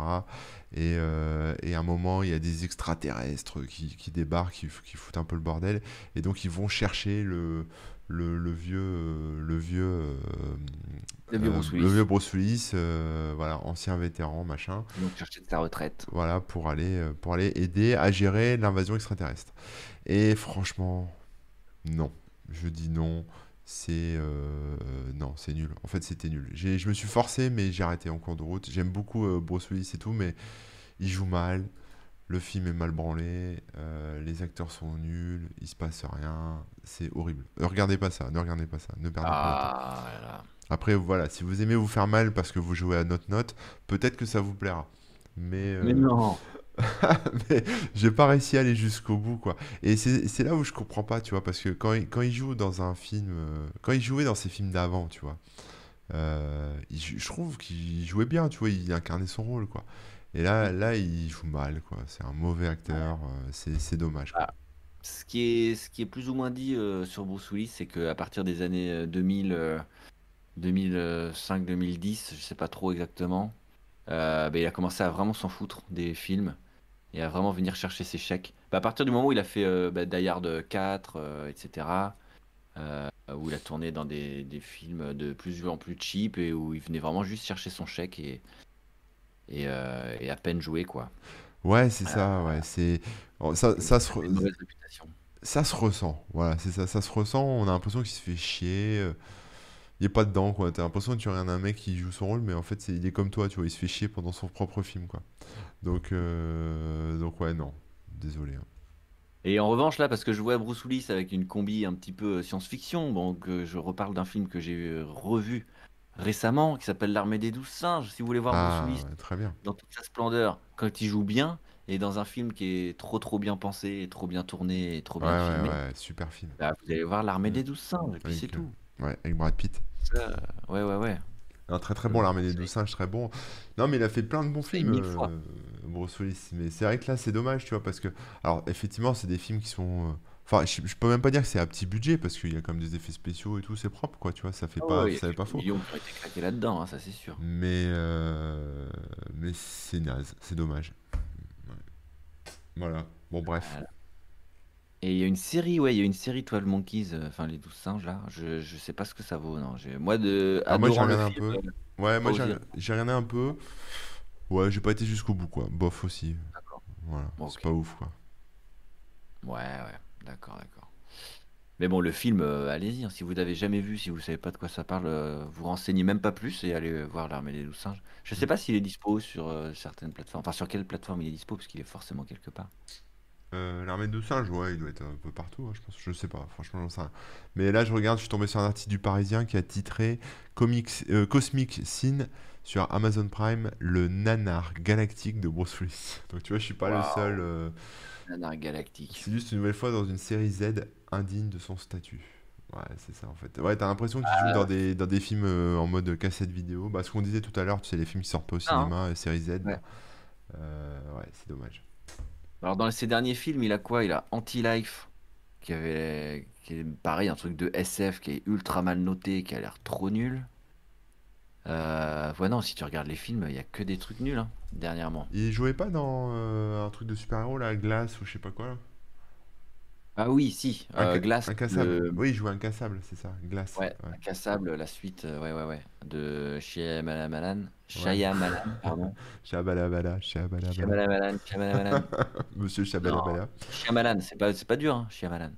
Et, euh, à un moment, il y a des extraterrestres qui, débarquent, qui foutent un peu le bordel, et donc ils vont chercher le, le, le vieux, euh, le vieux, euh, Le vieux euh, Bruce le vieux Bruce Willis, euh, voilà, ancien vétéran, machin Donc chercher de sa retraite. voilà, pour aller, euh, pour aller aider à gérer l'invasion extraterrestre. Et franchement, non. Je dis non. C'est euh, non, c'est nul. En fait, c'était nul. Je me suis forcé, mais j'ai arrêté en cours de route. J'aime beaucoup euh, Bruce Willis et tout, mais il joue mal. Le film est mal branlé. euh, les acteurs sont nuls. Il se passe rien. C'est horrible. Ne regardez pas ça. Ne regardez pas ça. Ne perdez pas le temps. Ah là. Après, voilà, si vous aimez vous faire mal parce que vous jouez à notre note, peut-être que ça vous plaira. Mais, Mais euh, non. mais j'ai pas réussi à aller jusqu'au bout, quoi. Et c'est là où je comprends pas, tu vois, parce que quand il, quand il joue dans un film, euh, quand il jouait dans ses films d'avant, tu vois, euh, il je trouve qu'il jouait bien, tu vois, il incarnait son rôle, quoi. Et là, là, il joue mal, quoi. C'est un mauvais acteur, euh, c'est dommage, quoi. Ah. Ce qui est, ce qui est plus ou moins dit euh, sur Bruce Willis, c'est qu'à partir des années euh, 2000, euh, 2005-2010, je sais pas trop exactement, euh, bah, il a commencé à vraiment s'en foutre des films et à vraiment venir chercher ses chèques. Bah, à partir du moment où il a fait bah, Die Hard 4, euh, etc., où il a tourné dans des, des films de plus en plus cheap et où il venait vraiment juste chercher son chèque et, et, euh, et à peine jouer, quoi. Ouais, c'est ça, ouais, c'est... oh, Ça, ça se, ça se ressent, voilà, c'est ça, ça se ressent, on a l'impression qu'il se fait chier, euh, il est pas dedans, quoi. T'as l'impression que tu regardes un mec qui joue son rôle, mais en fait, c'est, il est comme toi, tu vois, il se fait chier pendant son propre film, quoi. Donc, euh, donc ouais, non, désolé. hein. Et en revanche, là, parce que je vois Bruce Willis avec une combi un petit peu science-fiction, donc euh, je reparle d'un film que j'ai revu récemment, qui s'appelle L'Armée des Douze Singes. Si vous voulez voir Ah, Bruce Willis très bien. dans toute sa splendeur, quand il joue bien, et dans un film qui est trop trop bien pensé, et trop bien tourné, et trop Ouais, bien ouais, filmé, ouais, super film. bah, vous allez voir L'Armée des Douze Singes, et puis c'est euh, tout. Ouais, avec Brad Pitt. Euh, ouais, ouais, ouais. Un très très bon, L'Armée des Douze Singes, très bon. Non, mais il a fait plein de bons films, mille fois. euh, Bruce Willis. Mais c'est vrai que là, c'est dommage, tu vois, parce que... Alors, effectivement, c'est des films qui sont... euh, Enfin, je, je peux même pas dire que c'est à petit budget, parce qu'il y a quand même des effets spéciaux et tout, c'est propre, quoi, tu vois, ça fait Ah pas... ouais, ça fait pas faux. millions qui ont été claqués là-dedans, hein, ça c'est sûr. Mais, euh, mais c'est naze, c'est dommage. Ouais. Voilà. Bon, bref. Voilà. Et il y a une série, ouais, il y a une série 12 Monkeys, euh, enfin les 12 singes là, je, je sais pas ce que ça vaut, non. Moi, de, Ah, moi, j'ai regardé un film, peu. euh, Ouais, moi, j'ai regardé un peu. Ouais, j'ai pas été jusqu'au bout, quoi. Bof aussi. D'accord. Voilà. Bon, C'est pas ouf, quoi. Ouais, ouais, d'accord, d'accord. Mais bon, le film, euh, allez-y, hein, si vous l'avez jamais vu, si vous savez pas de quoi ça parle, euh, vous renseignez même pas plus et allez euh, voir L'Armée des Loups Singes. Je sais Mm. pas s'il est dispo sur euh, certaines plateformes. Enfin, sur quelle plateforme il est dispo, parce qu'il est forcément quelque part. Euh, l'armée de singes, ouais, il doit être un peu partout, hein, je pense. Je sais pas, franchement, j'en sais rien. Mais là, je regarde, je suis tombé sur un article du Parisien qui a titré Comics, euh, Cosmic Sin sur Amazon Prime, le nanar galactique de Bruce Willis. Donc tu vois, je suis pas le seul. Euh, Nanar Galactique. C'est juste une nouvelle fois dans une série Z indigne de son statut. Ouais, c'est ça en fait. Ouais, t'as l'impression qu'il joue dans des, dans des films euh, en mode cassette vidéo. Bah, ce qu'on disait tout à l'heure, tu sais, les films qui sortent pas au Ah, hein. cinéma, euh, série Z. Ouais. bah, euh, ouais, c'est dommage. Alors, dans ses derniers films, il a quoi? Il a Anti-Life, qui avait, qui est pareil, un truc de SF qui est ultra mal noté, qui a l'air trop nul. Euh, ouais, non, si tu regardes les films, il y a que des trucs nuls, hein, dernièrement. Il jouait pas dans euh, un truc de super-héros là, Glace ou je sais pas quoi là? Ah oui, si, euh, Glass, Incassable. le, Oui, il jouait Incassable, c'est ça. Glace. ouais, Ouais. Incassable, la suite, euh, ouais, ouais, ouais, de Shyamalan, Ouais. Shyamalan, pardon. Shabalabala, shabalabala. Shyamalan, Shyamalan. Monsieur Shabalabala. Shyamalan, c'est pas, c'est pas dur, hein, Shyamalan.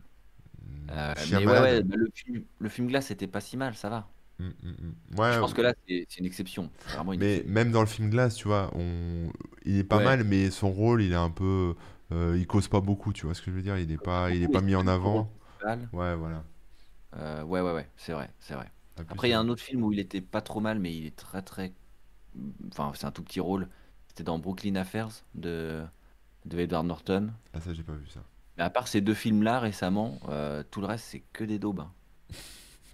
Hmm, Euh, mais ouais, ouais, bah, le film, le film Glass était pas si mal, ça va. Hmm, hmm, hmm. Je pense que là, c'est une exception. C'est vraiment une mais exception. même dans le film Glace, tu vois, on... il est pas Ouais, mal, mais son rôle, il est un peu. euh, il cause pas beaucoup, tu vois ce que je veux dire? Il est pas, il est pas mis en avant. Ouais, voilà. Euh, ouais, ouais, ouais, c'est vrai, c'est vrai. Après, il y a un autre film où il était pas trop mal, mais il est très, très. Enfin, c'est un tout petit rôle. C'était dans Brooklyn Affairs de, de Edward Norton. Ah, ça, j'ai pas vu ça. Mais à part ces deux films-là récemment, euh, tout le reste, c'est que des daubes.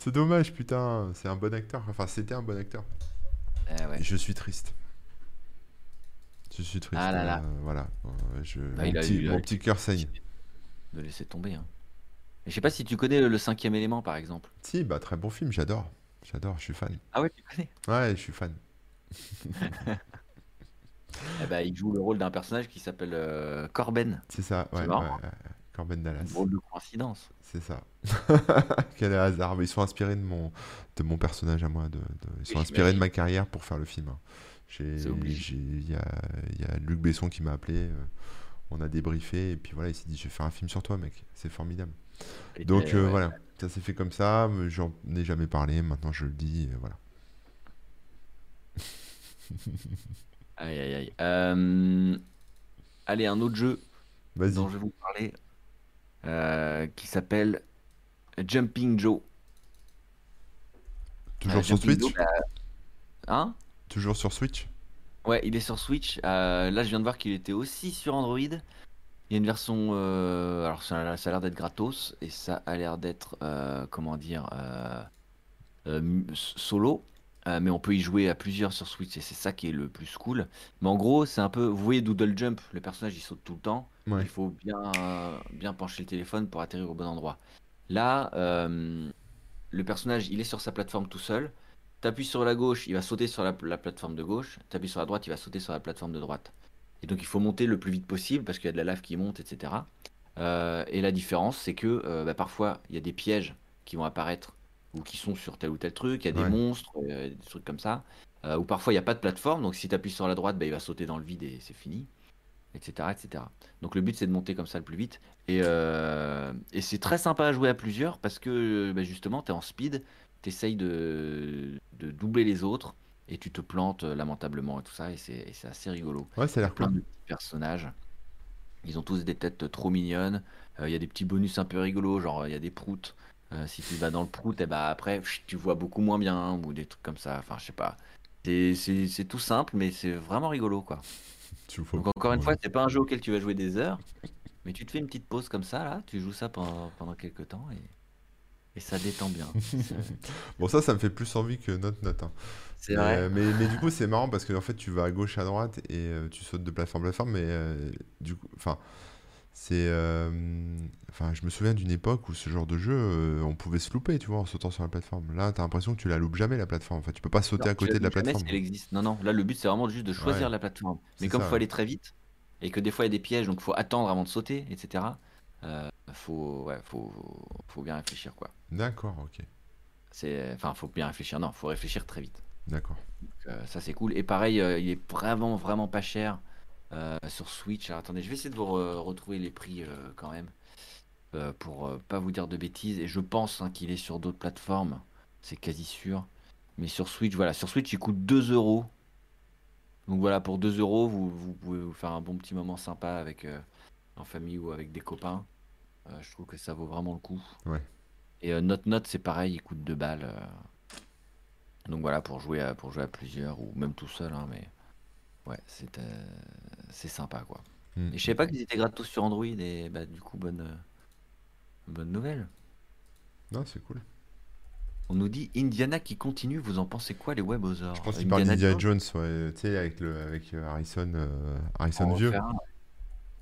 C'est dommage, putain. C'est un bon acteur. Enfin, c'était un bon acteur. Eh ouais. Je suis triste. Je suis triste. Ah là là. euh, voilà. Euh, je... Bah, mon petit, eu mon petit cœur saigne. de laisser tomber. Hein. Je sais pas si tu connais le cinquième élément, par exemple. Si, bah, très bon film, j'adore. J'adore, je suis fan. Ah ouais, tu connais? Ouais, je suis fan. Eh ben, il joue le rôle d'un personnage qui s'appelle euh, Corben. C'est ça, ouais, C'est ouais, ouais. Corben Dallas. De coïncidence. C'est ça. Quel hasard? Mais ils sont inspirés de mon, de mon personnage à moi. De, de- Ils sont inspirés de ma carrière pour faire le film. hein. Il y a, y a Luc Besson qui m'a appelé. euh, on a débriefé. Et puis voilà, il s'est dit Je vais faire un film sur toi, mec. C'est formidable. Et, Donc euh, ouais. voilà, ça s'est fait comme ça. J'en ai jamais parlé. Maintenant, je le dis. voilà. Aïe, aïe, aïe. Euh, Allez, un autre jeu dont je vais vous parler euh, qui s'appelle Jumping Joe. Toujours Euh, sur Jumping Switch Joe, bah, hein? Toujours sur Switch Ouais, il est sur Switch. Euh, là, je viens de voir qu'il était aussi sur Android. Il y a une version. alors, ça, a ça a l'air d'être gratos et ça a l'air d'être. comment dire solo. Euh, mais on peut y jouer à plusieurs sur Switch et c'est ça qui est le plus cool. Mais en gros, c'est un peu. Vous voyez Doodle Jump, le personnage il saute tout le temps. Ouais. Il faut bien, bien pencher le téléphone pour atterrir au bon endroit. Là, euh, le personnage il est sur sa plateforme tout seul. T'appuies sur la gauche, il va sauter sur la, la plateforme de gauche. T'appuies sur la droite, il va sauter sur la plateforme de droite. Et donc il faut monter le plus vite possible parce qu'il y a de la lave qui monte, etc. Euh, et la différence, c'est que bah, parfois il y a des pièges qui vont apparaître ou qui sont sur tel ou tel truc. Il y a des Ouais. monstres, euh, des trucs comme ça. Euh, ou parfois il n'y a pas de plateforme. Donc si tu appuies sur la droite, bah, il va sauter dans le vide et c'est fini. Etc, etc. Donc le but c'est de monter comme ça le plus vite. Et, euh, et c'est très sympa à jouer à plusieurs parce que bah, justement tu es en speed, tu essayes de, de doubler les autres et tu te plantes lamentablement et tout ça. Et c'est assez rigolo. Ouais, ça a l'air plein de petits personnages. Ils ont tous des têtes trop mignonnes. Il y a des petits bonus un peu rigolos, genre il y a des proutes. Euh, si tu vas dans le prout, et bah après tu vois beaucoup moins bien ou des trucs comme ça. Enfin, je sais pas. C'est tout simple, mais c'est vraiment rigolo quoi. Tu vois Donc encore une Ouais. fois, c'est pas un jeu auquel tu vas jouer des heures, mais tu te fais une petite pause comme ça là, tu joues ça pendant, pendant quelques temps et, et ça détend bien. Bon, ça, ça me fait plus envie que notre note. hein. c'est Mais, vrai. euh, mais, mais du coup, c'est marrant parce que en fait, tu vas à gauche, à droite et euh, tu sautes de plateforme en plateforme. Mais euh, du coup, enfin, c'est. euh, Enfin, je me souviens d'une époque où ce genre de jeu, euh, on pouvait se louper, tu vois, en sautant sur la plateforme. Là, t'as l'impression que tu la loupes jamais, la plateforme. Enfin, tu peux pas sauter Non, à côté de la jamais si plateforme. elle existe. Non, non, là le but c'est vraiment juste de choisir Ouais, la plateforme. Mais comme il faut aller très vite et que des fois il y a des pièges, donc il faut attendre avant de sauter, etc. Euh, faut, ouais, faut, faut bien réfléchir quoi. D'accord, ok. C'est, enfin, faut bien réfléchir. Non, faut réfléchir très vite. D'accord. Euh, ça c'est cool. Et pareil, euh, il est vraiment vraiment pas cher sur Switch. Alors, attendez, je vais essayer de vous re- retrouver les prix euh, quand même. euh, pour euh, pas vous dire de bêtises. Et je pense hein, qu'il est sur d'autres plateformes, c'est quasi sûr. Mais sur Switch, voilà, sur Switch, il coûte 2 euros. Donc voilà, pour 2 euros, vous, vous pouvez vous faire un bon petit moment sympa avec euh, en famille ou avec des copains. Euh, je trouve que ça vaut vraiment le coup. Ouais. Et euh, Note Note, c'est pareil, il coûte 2 balles. euh. Donc voilà, pour jouer à, pour jouer à plusieurs ou même tout seul. hein, mais ouais, c'est euh, c'est sympa quoi. Mm. Et je savais pas qu'ils étaient gratos sur Android. Et bah, du coup, bonne, euh, bonne nouvelle. Non, c'est cool. On nous dit Indiana qui continue. Vous en pensez quoi, les webosaures Je pense qu'il parle Indiana d'Indiana Jones ouais, tu sais, avec, le, avec euh, Harrison, euh, Harrison vieux.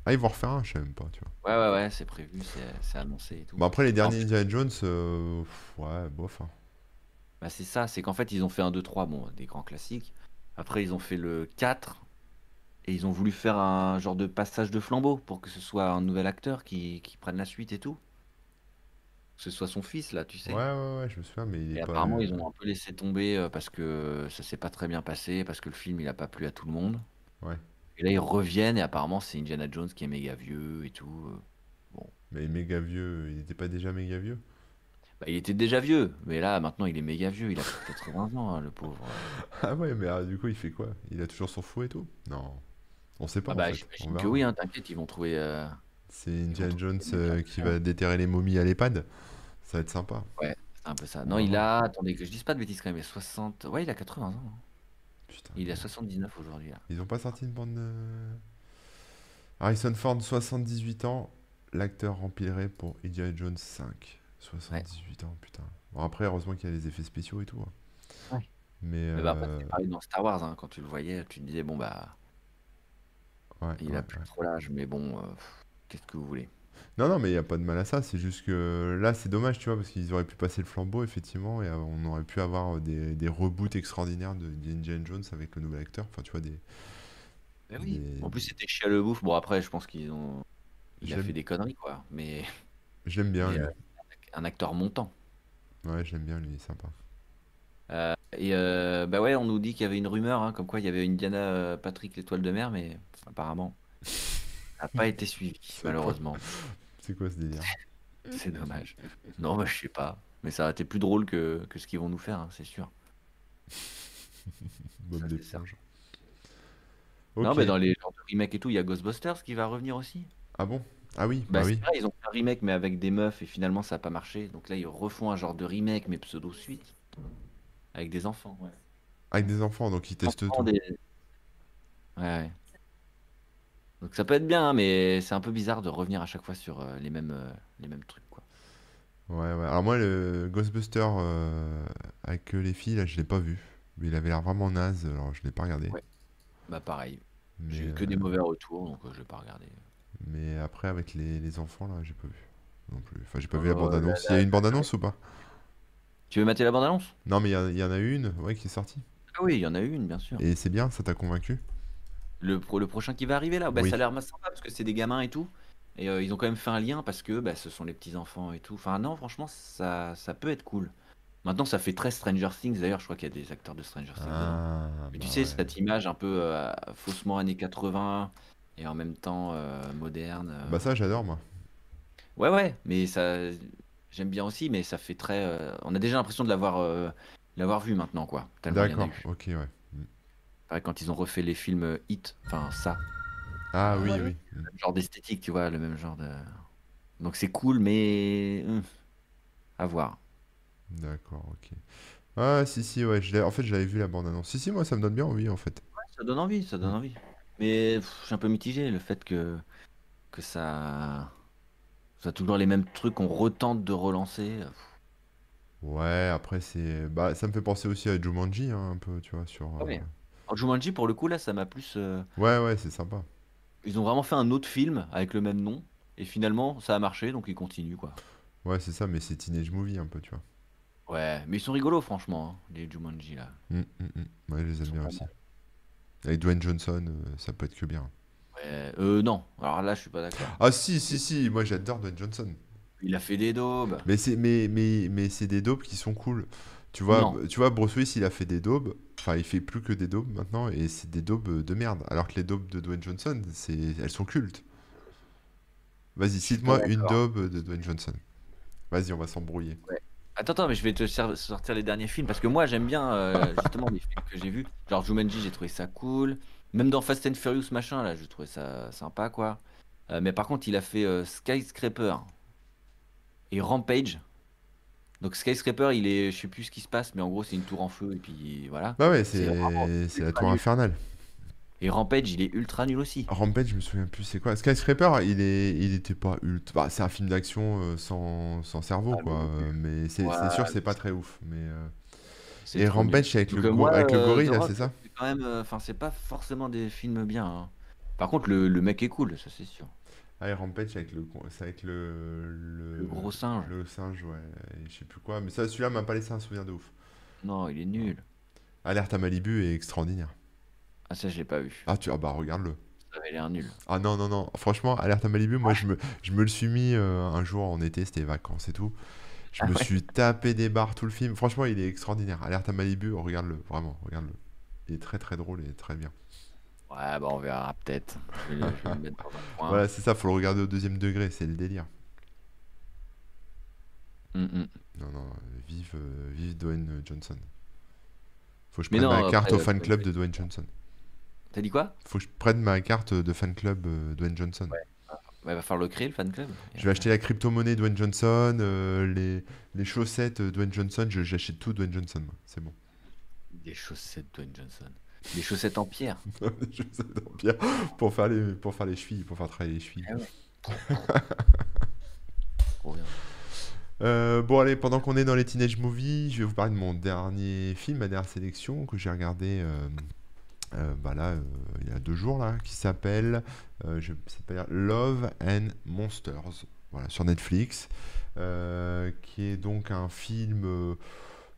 Ah, ils vont refaire un, je sais même pas, tu vois. Ouais, ouais, ouais, c'est prévu, c'est annoncé et tout. Bon, après, les derniers Indiana Jones, euh, pff, ouais, bof. hein. bah, c'est ça, c'est qu'en fait, ils ont fait un 2, 3, bon, des grands classiques. Après, ils ont fait le 4 et ils ont voulu faire un genre de passage de flambeau pour que ce soit un nouvel acteur qui, qui prenne la suite et tout. Que ce soit son fils, là, tu Ouais, sais. ouais, ouais, je me souviens, mais il Et est pas. apparemment, ils ont un peu laissé tomber euh, parce que ça s'est pas très bien passé, parce que le film, il a pas plu à tout le monde. Ouais. Et là, ils reviennent et apparemment, c'est Indiana Jones qui est méga vieux et tout. euh. Bon, Mais méga vieux, il était pas déjà méga vieux? Bah, il était déjà vieux, mais là, maintenant, il est méga vieux. Il a 80 ans, hein, le pauvre. Ah ouais, mais ah, du coup, il fait quoi? Il a toujours son fou et tout? Non, on sait pas Ah en bah, fait, on j'imagine que oui, hein, t'inquiète, ils vont trouver. euh, C'est Indiana Jones euh, qui à va déterrer les momies à l'EHPAD. Ça va être sympa. Ouais, c'est un peu ça. On Non, il a. Attendez, que je dise pas de bêtises quand même. Il a 60. Ouais, il a 80 ans. hein. Putain, Il a merde. 79 aujourd'hui. Ils ont pas sorti une bande de... Harrison Ford, 78 ans. L'acteur remplirait pour Indiana Jones 5. Ouais. 78 ans, putain. Bon, après, heureusement qu'il y a les effets spéciaux et tout. hein. Ouais. Mais Mais bah, après, euh, c'est pareil dans Star Wars, hein, quand tu le voyais, tu te disais, bon, bah, ouais, il ouais, a plus ouais. trop l'âge, mais bon, euh, qu'est-ce que vous voulez? Non, non, mais il n'y a pas de mal à ça. C'est juste que là, c'est dommage, tu vois, parce qu'ils auraient pu passer le flambeau, effectivement, et euh, on aurait pu avoir des, des reboots extraordinaires de d'Indiana Jones avec le nouvel acteur. Enfin, tu vois, des, Ben oui. des... En plus, c'était chiant le bouffe. Bon, après, je pense qu'ils ont. Il a fait des conneries, quoi. Mais, je l'aime bien, mais lui. euh, un acteur montant. Ouais, je l'aime bien, lui, il est sympa. Euh, et euh, bah ouais, on nous dit qu'il y avait une rumeur, hein, comme quoi il y avait Indiana euh, Patrick l'étoile de mer, mais apparemment, ça n'a pas été suivi, malheureusement. C'est quoi ce délire? C'est dommage. Non, bah, je sais pas. Mais ça aurait été plus drôle que, que ce qu'ils vont nous faire, hein, c'est sûr. Bob Ça, l'éponge. Non, mais dans les genres de remake et tout, il y a Ghostbusters qui va revenir aussi. Ah bon? Ah oui, Bah, bah oui. vrai, ils ont fait un remake, mais avec des meufs, et finalement, ça n'a pas marché. Donc là, ils refont un genre de remake, mais pseudo-suite, avec des enfants. Ouais. Avec des enfants, donc ils testent Enfants, tout. des... Ouais, ouais. Donc ça peut être bien, hein, mais c'est un peu bizarre de revenir à chaque fois sur euh, les mêmes, euh, les mêmes trucs, quoi. Ouais, ouais. Alors moi, le Ghostbuster euh, avec les filles, là, je l'ai pas vu. Mais il avait l'air vraiment naze, alors je l'ai pas regardé. Ouais. Bah pareil, j'ai eu que des mauvais retours, donc je vais pas regarder. Mais après, avec les, les enfants, là, j'ai pas vu. Non plus. Enfin, j'ai pas vu la la- bande-annonce. Il y a une bande-annonce ou pas? Tu veux mater la bande-annonce? Non, mais il y, en a une, ouais, qui est sortie. Ah oui, il y en a une, bien sûr. Et c'est bien, ça t'a convaincu? Le, pro- le prochain qui va arriver là, bah, ça a l'air sympa parce que c'est des gamins et tout. Et euh, ils ont quand même fait un lien parce que bah, ce sont les petits enfants et tout. Enfin, non, franchement, ça, ça peut être cool. Maintenant, ça fait très Stranger Things. D'ailleurs, je crois qu'il y a des acteurs de Stranger Things. Ah, Mais tu bah sais, ouais. cette image un peu euh, faussement années 80 et en même temps euh, moderne. euh. Bah ça, j'adore, moi. Ouais, ouais, mais ça, j'aime bien aussi, mais ça fait très. euh, On a déjà l'impression de l'avoir euh, l'avoir vu maintenant, quoi. D'accord, ok, ouais. Mm. Pareil, quand ils ont refait les films euh, Hit, enfin ça, Ah oui, Ouais. oui. Mm. le même genre d'esthétique, tu vois, le même genre de. Donc c'est cool, mais. hum, à voir. D'accord, ok. Ah, si, si, ouais. je en fait, j'avais vu la bande-annonce. Si, si, moi, ça me donne bien envie, en fait. Ça donne envie, ça donne Mm. envie. Mais pff, je suis un peu mitigé, le fait que, que ça. Ça toujours les mêmes trucs qu'on retente de relancer. euh. Ouais, après, c'est... Bah, ça me fait penser aussi à Jumanji, hein, un peu, tu vois, sur... Ah ouais. euh, Alors Jumanji, pour le coup, là, ça m'a plus. euh, Ouais, ouais, c'est sympa. Ils ont vraiment fait un autre film avec le même nom. Et finalement, ça a marché, donc ils continuent, quoi. Ouais, c'est ça, mais c'est Teenage Movie, un peu, tu vois. Ouais, mais ils sont rigolos, franchement, hein, les Jumanji, là. Mm, mm, mm. Ouais, je les Ils aime sont bien pas aussi. mal. Avec Dwayne Johnson, euh, ça peut être que bien. Ouais, euh, non. Alors là, je suis pas d'accord. Ah si, si, si, moi j'adore Dwayne Johnson. Il a fait des daubes. Mais c'est mais, mais, mais c'est des daubes qui sont cool. Tu vois, Non. tu vois, Bruce Willis, il a fait des daubes. Enfin, il fait plus que des daubes maintenant, et c'est des daubes de merde. Alors que les daubes de Dwayne Johnson, c'est, elles sont cultes. Vas-y, cite-moi une daube de Dwayne Johnson. Vas-y, on va s'embrouiller. Attends, attends, mais je vais te sortir les derniers films parce que moi j'aime bien euh, justement les films que j'ai vus. Genre Jumanji, j'ai trouvé ça cool. Même dans Fast and Furious machin là, je trouvais ça sympa quoi. Euh, mais par contre, il a fait euh, Skyscraper et Rampage. Donc Skyscraper, il est, je sais plus ce qui se passe, mais en gros c'est une tour en feu et puis voilà. Bah ouais, c'est la tour infernale. Et Rampage, il est ultra nul aussi. Rampage, je me souviens plus c'est quoi? Skyscraper, il est, il était pas ultra. Bah, c'est un film d'action euh, sans, sans, cerveau ah, quoi. mais c'est sûr, c'est pas très ouf. Mais et Rampage avec le, avec le gorille c'est ça? Quand même, enfin c'est pas forcément des films bien. Hein. Par contre, le, le mec est cool, ça c'est sûr. Ah, Rampage avec le, avec le, le, gros singe. Le singe, ouais. je sais plus quoi. Mais ça, celui-là m'a pas laissé un souvenir de ouf. Non, il est nul. Alerte à Malibu est extraordinaire. Ah, ça, je l'ai pas vu. Ah, tu... ah bah, regarde-le. Ça avait l'air nul. Ah non, non, non. Franchement, Alerte à Malibu, moi, je me, je me le suis mis euh, un jour en été, c'était vacances et tout. Je ah me suis tapé des barres tout le film. Franchement, il est extraordinaire. Alerte à Malibu, regarde-le, vraiment, regarde-le. Il est très, très drôle et très bien. Ouais, bah on verra peut-être. Voilà, c'est ça, faut le regarder au deuxième degré, c'est le délire. Mm, mm. Non, non, vive, euh, vive Dwayne Johnson. Faut que je prenne ma carte au fan club de Dwayne Johnson. T'as dit quoi? Faut que je prenne ma carte de fan club euh, Dwayne Johnson. Ouais. il va falloir le créer, le fan club. Je vais acheter la crypto-monnaie Dwayne Johnson, euh, les, les chaussettes Dwayne Johnson, j'achète tout Dwayne Johnson, c'est bon. Des chaussettes Dwayne Johnson. Des chaussettes en pierre. des chaussettes en pierre pour faire les, pour faire les chevilles, pour faire travailler les chevilles. Ah euh, bon allez, pendant qu'on est dans les teenage movies, je vais vous parler de mon dernier film, ma dernière sélection que j'ai regardé euh, euh, bah là il y a deux jours là, qui s'appelle je Love and Monsters, voilà sur Netflix, qui est donc un film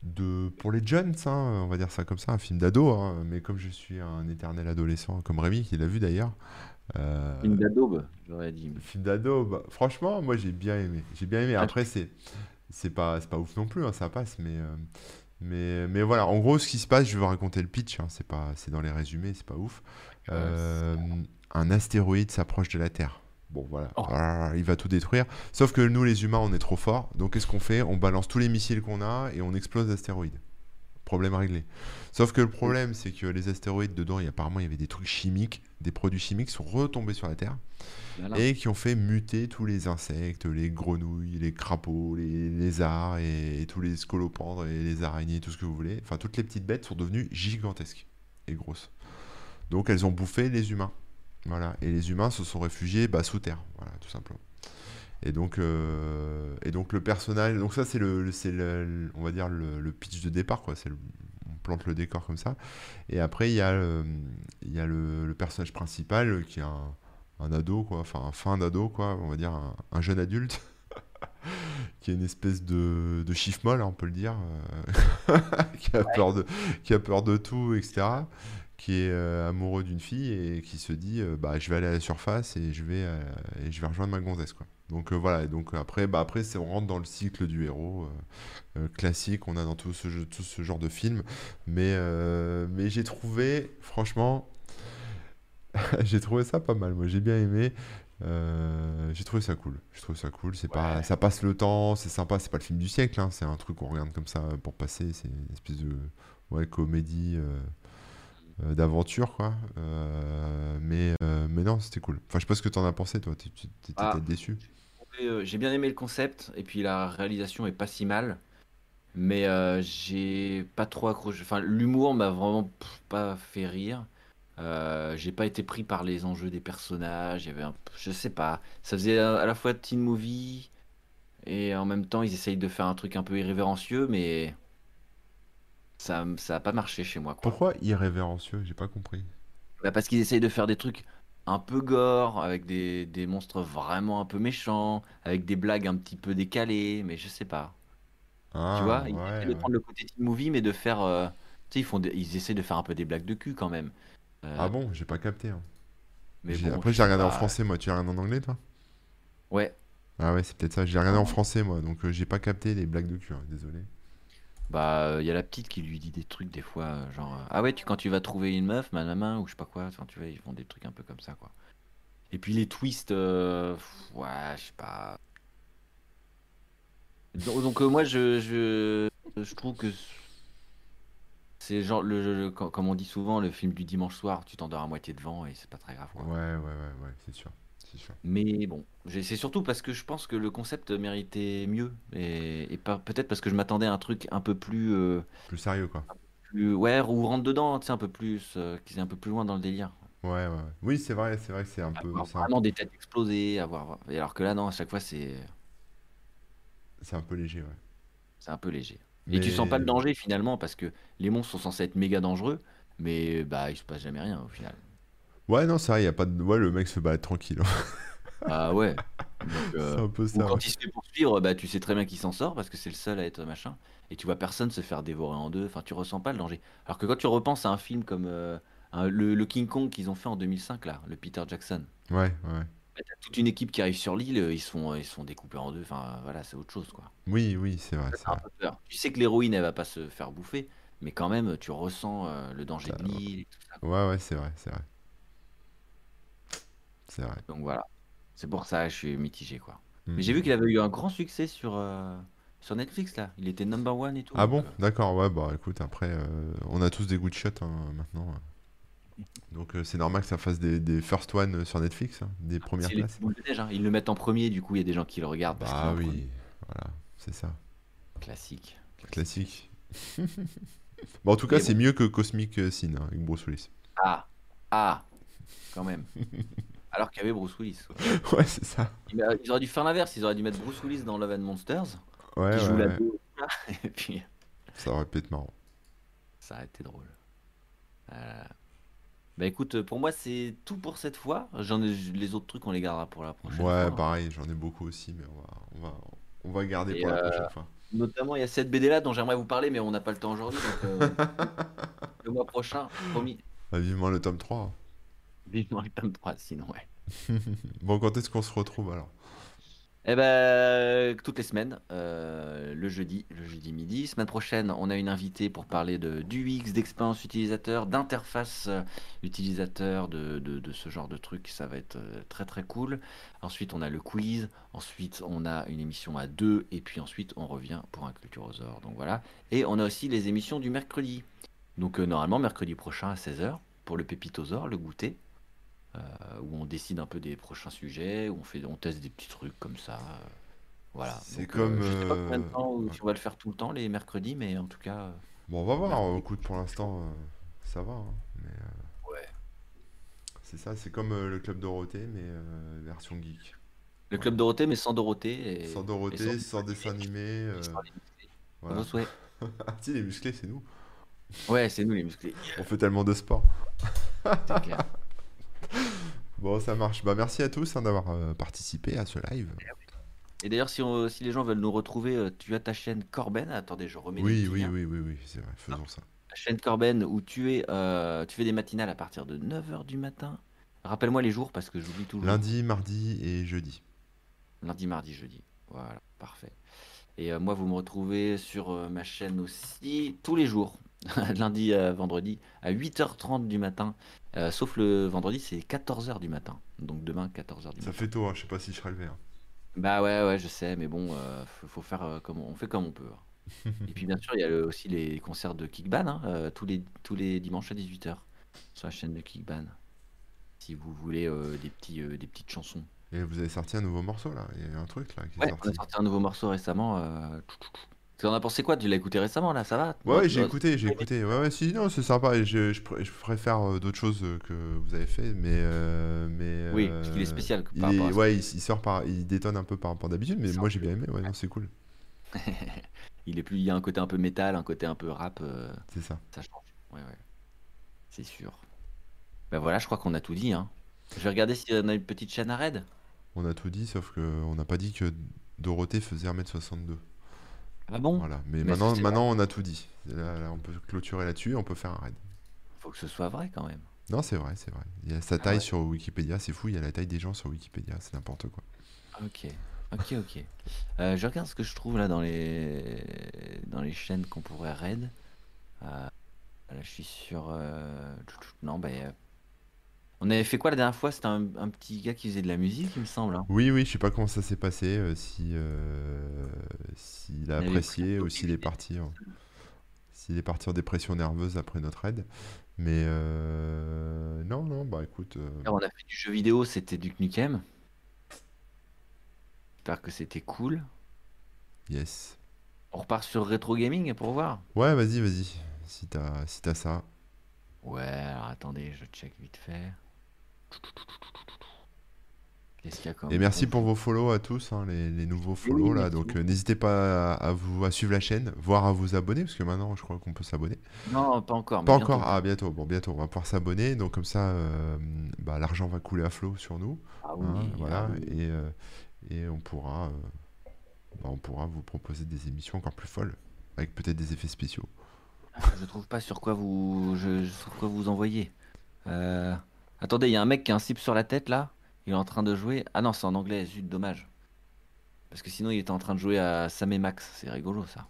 de pour les jeunes, hein, on va dire ça comme ça, un film d'ado, hein, mais comme je suis un éternel adolescent, comme Rémi qui l'a vu d'ailleurs. Euh, film d'ado, j'aurais dit. Film d'ado, bah, franchement, moi j'ai bien aimé. J'ai bien aimé. Après, c'est c'est pas pas ouf non plus, hein, ça passe, mais euh, mais mais voilà. En gros, ce qui se passe, je vais vous raconter le pitch. Hein, c'est pas c'est dans les résumés, c'est pas ouf. Euh, un astéroïde s'approche de la Terre. Bon, voilà. Oh. Ah, il va tout détruire. Sauf que nous, les humains, on est trop forts. Donc, qu'est-ce qu'on fait? On balance tous les missiles qu'on a et on explose l'astéroïde. Problème réglé. Sauf que le problème, c'est que les astéroïdes, dedans, il y apparemment, il y avait des trucs chimiques, des produits chimiques qui sont retombés sur la Terre et qui ont fait muter tous les insectes, les grenouilles, les crapauds, les lézards et, tous les scolopendres et les araignées, tout ce que vous voulez. Enfin, toutes les petites bêtes sont devenues gigantesques et grosses. Donc, elles ont bouffé les humains. Voilà. Et les humains se sont réfugiés bah, sous terre, voilà, tout simplement. Et donc, euh, et donc le personnage, donc ça c'est le, c'est le, on va dire le, pitch de départ quoi. C'est on plante le décor comme ça. Et après il y a, le, il y a le, personnage principal qui est un, un, ado quoi, enfin un fin d'ado quoi, on va dire un, jeune adulte. qui est une espèce de, de chiffre molle, hein, on peut le dire, euh, qui, a peur de, qui a peur de tout, etc qui est euh, amoureux d'une fille et qui se dit euh, bah je vais aller à la surface et je vais euh, et je vais rejoindre ma gonzesse quoi. Donc voilà, donc après bah après on rentre dans le cycle du héros classique, on a dans tout ce tout ce genre de film mais mais j'ai trouvé franchement j'ai trouvé ça pas mal. Moi j'ai bien aimé j'ai trouvé ça cool. J'ai trouvé ça cool. C'est pas, ça passe le temps, c'est sympa. C'est pas le film du siècle. Hein. C'est un truc qu'on regarde comme ça pour passer. C'est une espèce de ouais, comédie euh, d'aventure, quoi. Euh, mais, euh, mais non, c'était cool. Enfin, je sais pas ce que tu en as pensé, toi. Tu étais ah, déçu. J'ai bien aimé le concept, et puis la réalisation est pas si mal. Mais j'ai pas trop accroché. Enfin, l'humour m'a vraiment pas fait rire. j'ai pas été pris par les enjeux des personnages. Il y avait un... Je sais pas. Ça faisait à la fois teen movie et en même temps ils essayent de faire un truc un peu irrévérencieux, mais ça, ça a pas marché chez moi. Pourquoi irrévérencieux? J'ai pas compris. Bah parce qu'ils essayent de faire des trucs un peu gore, avec des, des, monstres vraiment un peu méchants, avec des blagues un petit peu décalées, mais je sais pas. Ah, tu vois, ils essaient de prendre le côté teen movie, mais de faire. Euh, tu sais, ils, font ils essaient de faire un peu des blagues de cul quand même. Euh, ah bon, j'ai pas capté. Hein. Mais Après, j'ai regardé en français, moi. Tu as regardé en anglais, toi? Ouais. Ah ouais, c'est peut-être ça. J'ai regardé en français, moi, donc euh, j'ai pas capté les blagues de cul, hein, désolé. Bah, il y a la petite qui lui dit des trucs des fois, genre, ah ouais, tu, quand tu vas trouver une meuf, ma main, ou je sais pas quoi, tu vois, ils font des trucs un peu comme ça, quoi. Et puis les twists, euh, ouais, je sais pas. Donc, euh, moi, je, je, je trouve que c'est genre, le, le- co- comme on dit souvent, le film du dimanche soir, tu t'endors à moitié devant et c'est pas très grave, Ouais, quoi. ouais, ouais, ouais, sûr. C'est sûr. Mais bon, c'est surtout parce que je pense que le concept méritait mieux. Et, peut-être parce que je m'attendais à un truc un peu plus, euh, Plus sérieux, quoi. plus ouais, ou rentre dedans, tu sais, un peu plus, euh, qui est un peu plus loin dans le délire. Ouais, ouais. Oui, c'est vrai, c'est vrai que c'est un peu, Avoir un, des têtes explosées, avoir. et alors que là, non, à chaque fois, c'est c'est un peu léger, ouais. c'est un peu léger. Et tu sens pas le danger finalement, parce que les monstres sont censés être méga dangereux, mais bah il se passe jamais rien au final. Ouais, non, c'est vrai, y a pas de... Ouais, le mec se balade tranquille. Ah ouais. Donc, C'est euh, un peu ou ça, ouais. quand il se fait poursuivre, bah tu sais très bien qu'il s'en sort parce que c'est le seul à être machin. Et tu vois personne se faire dévorer en deux. Enfin, tu ressens pas le danger. Alors que quand tu repenses à un film comme euh, un- le, le King Kong qu'ils ont fait en 2005 là, le Peter Jackson. Ouais, ouais. bah, t'as toute une équipe qui arrive sur l'île, ils se font, ils se font découper en deux. Enfin voilà, c'est autre chose quoi. Oui, oui, c'est vrai, Ça, vrai. peur. Tu sais que l'héroïne elle va pas se faire bouffer, mais quand même tu ressens euh, le danger de l'île et tout ça. Ouais, ouais, c'est vrai, c'est vrai. C'est vrai. Donc voilà. C'est pour ça que je suis mitigé quoi. Mais j'ai vu qu'il avait eu un grand succès sur, euh, sur Netflix là. Il était number one et tout. Ah donc, bon? euh, D'accord, ouais, bah écoute, après, euh, on a tous des good shots hein, maintenant. Donc euh, c'est normal que ça fasse des, des first one sur Netflix, hein, des premières c'est les places. de hein. Ils le mettent en premier, du coup il y a des gens qui le regardent. parce premier. oui, voilà, c'est ça. Classique. Classique. Bon, en tout cas, c'est mieux que Cosmic Sin hein, avec Bruce Willis. Ah, ah, quand même. Alors qu'il y avait Bruce Willis. Ouais, c'est ça. Ils ils auraient dû faire l'inverse. Ils auraient dû mettre Bruce Willis dans Love and Monsters, Ouais, qui ouais, joue la ouais. go, là, et puis Ça aurait pu être marrant. ça a été drôle. Euh, Bah écoute, pour moi c'est tout pour cette fois. J'en ai les autres trucs on les gardera pour la prochaine Ouais, fois. pareil, j'en ai beaucoup aussi, mais on va, on va, on va garder Et, pour la euh, prochaine fois. Notamment il y a cette BD là dont j'aimerais vous parler, mais on n'a pas le temps aujourd'hui. Donc euh, le mois prochain, promis. Bah, vivement le tome 3. Vivement le tome 3, sinon ouais. Bon, quand est-ce qu'on se retrouve alors? Eh ben, toutes les semaines, euh, le jeudi, le jeudi midi. Semaine prochaine, on a une invitée pour parler de d'UX, d'expérience utilisateur, d'interface euh, utilisateur, de, de, ce genre de trucs. Ça va être euh, très très cool. Ensuite, on a le quiz. Ensuite, on a une émission à deux. Et puis ensuite, on revient pour un Culturosaure. Donc voilà. Et on a aussi les émissions du mercredi. Donc euh, normalement, mercredi prochain à 16h pour le Pépitosaure, le goûter euh, où on décide un peu des prochains sujets, où on fait, on teste des petits trucs comme ça. euh, voilà. C'est comme, je sais pas combien de euh, temps ouais. on va le faire tout le temps les mercredis, mais en tout cas, euh, Bon, on va voir. Écoute, pour l'instant, euh, ça va. hein, mais euh, ouais. c'est ça, c'est comme euh, le Club Dorothée, mais euh, version geek. Le club Dorothée, mais sans Dorothée et, Sans et Dorothée, sans sans dessin animé. euh, sans voilà. Ah, si, les musclés, c'est nous. Ouais, c'est nous les musclés. On fait tellement de sport. C'est clair. Bon, ça marche. Bah, merci à tous hein, d'avoir euh, participé à ce live. Et d'ailleurs, si, on- si les gens veulent nous retrouver, euh, tu as ta chaîne Corben. Attendez, je remets Oui, oui, oui, oui, oui, c'est vrai. Faisons ça. La chaîne Corben où tu es, euh, tu fais des matinales à partir de 9h du matin. Rappelle-moi les jours parce que j'oublie toujours. Lundi, mardi et jeudi. Lundi, mardi, jeudi. Voilà, parfait. Et euh, moi, vous me retrouvez sur euh, ma chaîne aussi tous les jours, lundi à vendredi, à 8h30 du matin. Euh, sauf le vendredi, c'est 14h du matin. Donc demain, 14h du Ça matin. fait tôt, hein, je sais pas si je serai levé. hein. Bah ouais, ouais, je sais, mais bon, euh, faut, faut faire euh, comme on fait comme on peut. hein. Et puis bien sûr, il y a le- aussi les concerts de Kickban, euh, tous les, tous les dimanches à 18h sur la chaîne de Kickban. Si vous voulez euh, des, petits, euh, des petites chansons. Et vous avez sorti un nouveau morceau là. Il y a un truc là qui est Ouais, on a sorti. sorti un nouveau morceau récemment. Euh... Tu en as pensé quoi? Tu l'as écouté récemment là, ça va? Ouais, j'ai écouté, j'ai écouté. Ouais, ouais, si, non, c'est sympa. et Je, je, pr- je préfère euh, d'autres choses euh, que vous avez fait, mais. euh, mais Oui, parce qu'il est spécial il par est- ouais, il, il sort par, il détonne un peu par rapport d'habitude, mais moi j'ai bien aimé. Ouais, non, c'est cool. il est plus, il y a un côté un peu métal, un côté un peu rap, euh, C'est ça. ça change. Ouais, ouais. C'est sûr. Ben voilà, je crois qu'on a tout dit. Hein. Je vais regarder si on a une petite chaîne à raid. On a tout dit, sauf que on n'a pas dit que Dorothée faisait 1m62. Ah bon? Voilà. Mais, Mais maintenant, on a tout dit. Là, là, on peut clôturer là-dessus, on peut faire un raid. Faut que ce soit vrai quand même. Non, c'est vrai, c'est vrai. Il y a sa Ah taille ouais. sur Wikipédia, c'est fou, il y a la taille des gens sur Wikipédia, c'est n'importe quoi. Ok, ok, ok. Euh, je regarde ce que je trouve là dans les dans les chaînes qu'on pourrait raid. Euh, là, je suis sur. euh, Non, ben. On avait fait quoi la dernière fois? C'était un, un petit gars qui faisait de la musique, il me semble. hein. Oui, oui, je sais pas comment ça s'est passé, euh, si euh, s'il a apprécié ou s'il est parti en, s'il est parti en dépression nerveuse après notre aide. Mais euh, non, non, bah écoute, euh, On a fait du jeu vidéo, c'était du Nukem. J'espère que c'était cool. yes. On repart sur rétro gaming pour voir. Ouais, vas-y, vas-y, si t'as si t'as ça. Ouais, alors attendez, je check vite fait. Qu'est-ce qu'il y a comme Et merci pour vos follow à tous, hein, les, les nouveaux follow oui, là. Donc euh, n'hésitez pas à, à vous à suivre la chaîne, voire à vous abonner, parce que maintenant je crois qu'on peut s'abonner. Non, pas encore, Pas bientôt. encore, ah bientôt, bon bientôt, on va pouvoir s'abonner, donc comme ça euh, bah, l'argent va couler à flot sur nous, Ah hein, oui, voilà, ah oui. et, euh, et on pourra, euh, bah, on pourra vous proposer des émissions encore plus folles, avec peut-être des effets spéciaux. Je trouve pas sur quoi vous, je, quoi vous envoyer. Euh, Attendez, il y a un mec qui a un slip sur la tête là. Il est en train de jouer. Ah non, c'est en anglais. Zut, dommage. Parce que sinon, il était en train de jouer à Sam et Max. C'est rigolo ça.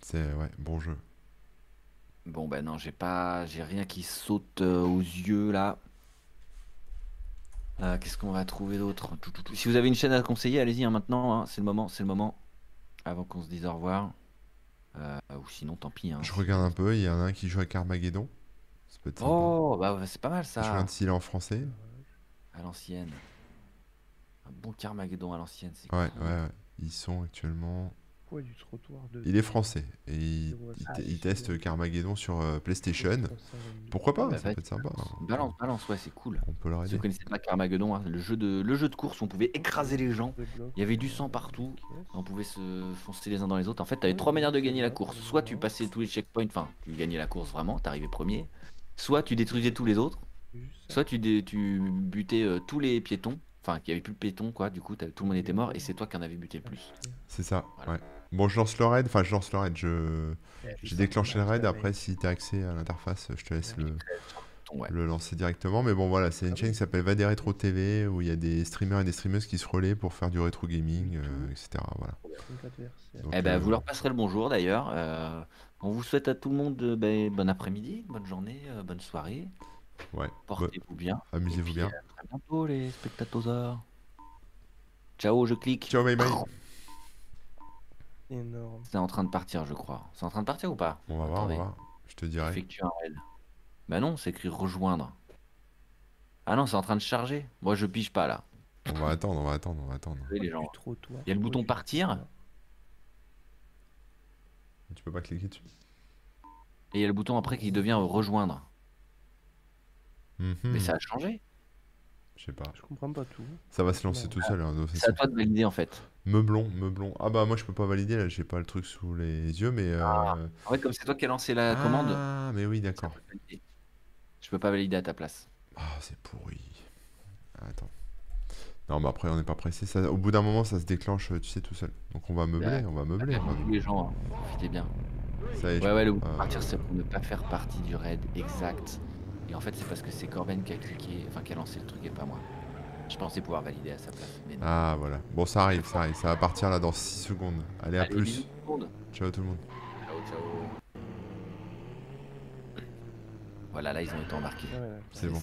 C'est ouais, bon jeu. Bon bah non, j'ai pas, j'ai rien qui saute euh, aux yeux là. Euh, Qu'est-ce qu'on va trouver d'autre? Si vous avez une chaîne à conseiller, allez-y hein, maintenant. hein, c'est le moment, c'est le moment. Avant qu'on se dise au revoir. Euh, ou sinon, tant pis. hein, Je regarde un peu, il y en a un qui joue à Carmageddon, ça peut être sympa. Oh, bah ouais, c'est pas mal Je ça. regarde s'il est en français. À l'ancienne. Un bon Carmageddon à l'ancienne, c'est Ouais, cool. ouais, ouais. Ils sont actuellement. Pourquoi du trottoir de Il est français et il, Ah, il je teste sais. Carmageddon sur euh, PlayStation. Pourquoi pas Bah, Ça vas-y, peut être sympa. hein. Balance, balance, ouais, c'est cool. On peut leur Si aider. vous connaissez pas Carmageddon, hein, le, jeu de, le jeu de course où on pouvait écraser les gens. de Il y avait du sang euh, partout. On pouvait se foncer les uns dans les autres. En fait, tu avais trois manières de gagner la course. Soit tu passais tous les checkpoints, enfin, tu gagnais la course vraiment, t'arrivais premier. Soit tu détruisais tous les autres. Soit tu, dé- tu butais euh, tous les piétons. Enfin, qu'il n'y avait plus de piétons, quoi. Du coup, tout le monde était mort et c'est toi qui en avais buté le plus. C'est ça, Voilà. ouais. Bon, je lance le raid. Enfin, je lance le raid. Je... J'ai déclenché le raid. Après, si t'as accès à l'interface, je te laisse le, Ouais. le lancer directement. Mais bon, voilà, c'est une chaîne qui s'appelle Vadé Rétro TV où il y a des streamers et des streameuses qui se relaient pour faire du rétro gaming, euh, etc. Voilà. Donc, Eh ben, euh, vous leur passerez le bonjour d'ailleurs. Euh, on vous souhaite à tout le monde euh, ben, bon après-midi, bonne journée, euh, bonne soirée. ouais. Portez-vous bien. Amusez-vous bien. À très bientôt les spectateurs. Ciao, je clique. Ciao, bye bye. Énorme. C'est en train de partir, je crois. C'est en train de partir ou pas? On va voir, on va voir. Je te dirai. Effectue un raid. Bah non, c'est écrit rejoindre. Ah non, c'est en train de charger. Moi, je pige pas là. On va attendre, on va attendre, on va attendre. Les gens. Il y a le bouton partir. Tu peux pas cliquer dessus. Et il y a le bouton après qui devient rejoindre. Mhm. Mais ça a changé. Je sais pas. Je comprends pas tout. Ça va se lancer tout seul. hein, C'est à toi de valider en fait. Meublon, meublon. Ah bah moi je peux pas valider là, j'ai pas le truc sous les yeux, mais. euh, En fait, comme c'est toi qui as lancé la commande, Ah mais oui d'accord. je peux pas valider à ta place. Ah c'est pourri. Attends. Non mais après on n'est pas pressé. Ça, au bout d'un moment ça se déclenche, tu sais tout seul. Donc on va meubler, on va meubler. on va Tous les gens, hein, profitez bien. Ça y est, je- Ouais, ouais, le euh, partir, c'est pour ne pas faire partie du raid exact. Et en fait, c'est parce que c'est Corben qui a cliqué, enfin qui a lancé le truc et pas moi. Je pensais pouvoir valider à sa place. Mais non. Ah voilà. Bon ça arrive, ça arrive. Ça va partir là dans 6 secondes. Allez à Allez, plus. bisous tout le monde. Ciao tout le monde. Ciao, ciao. Voilà, là, ils ont été embarqués. Ouais. C'est bon.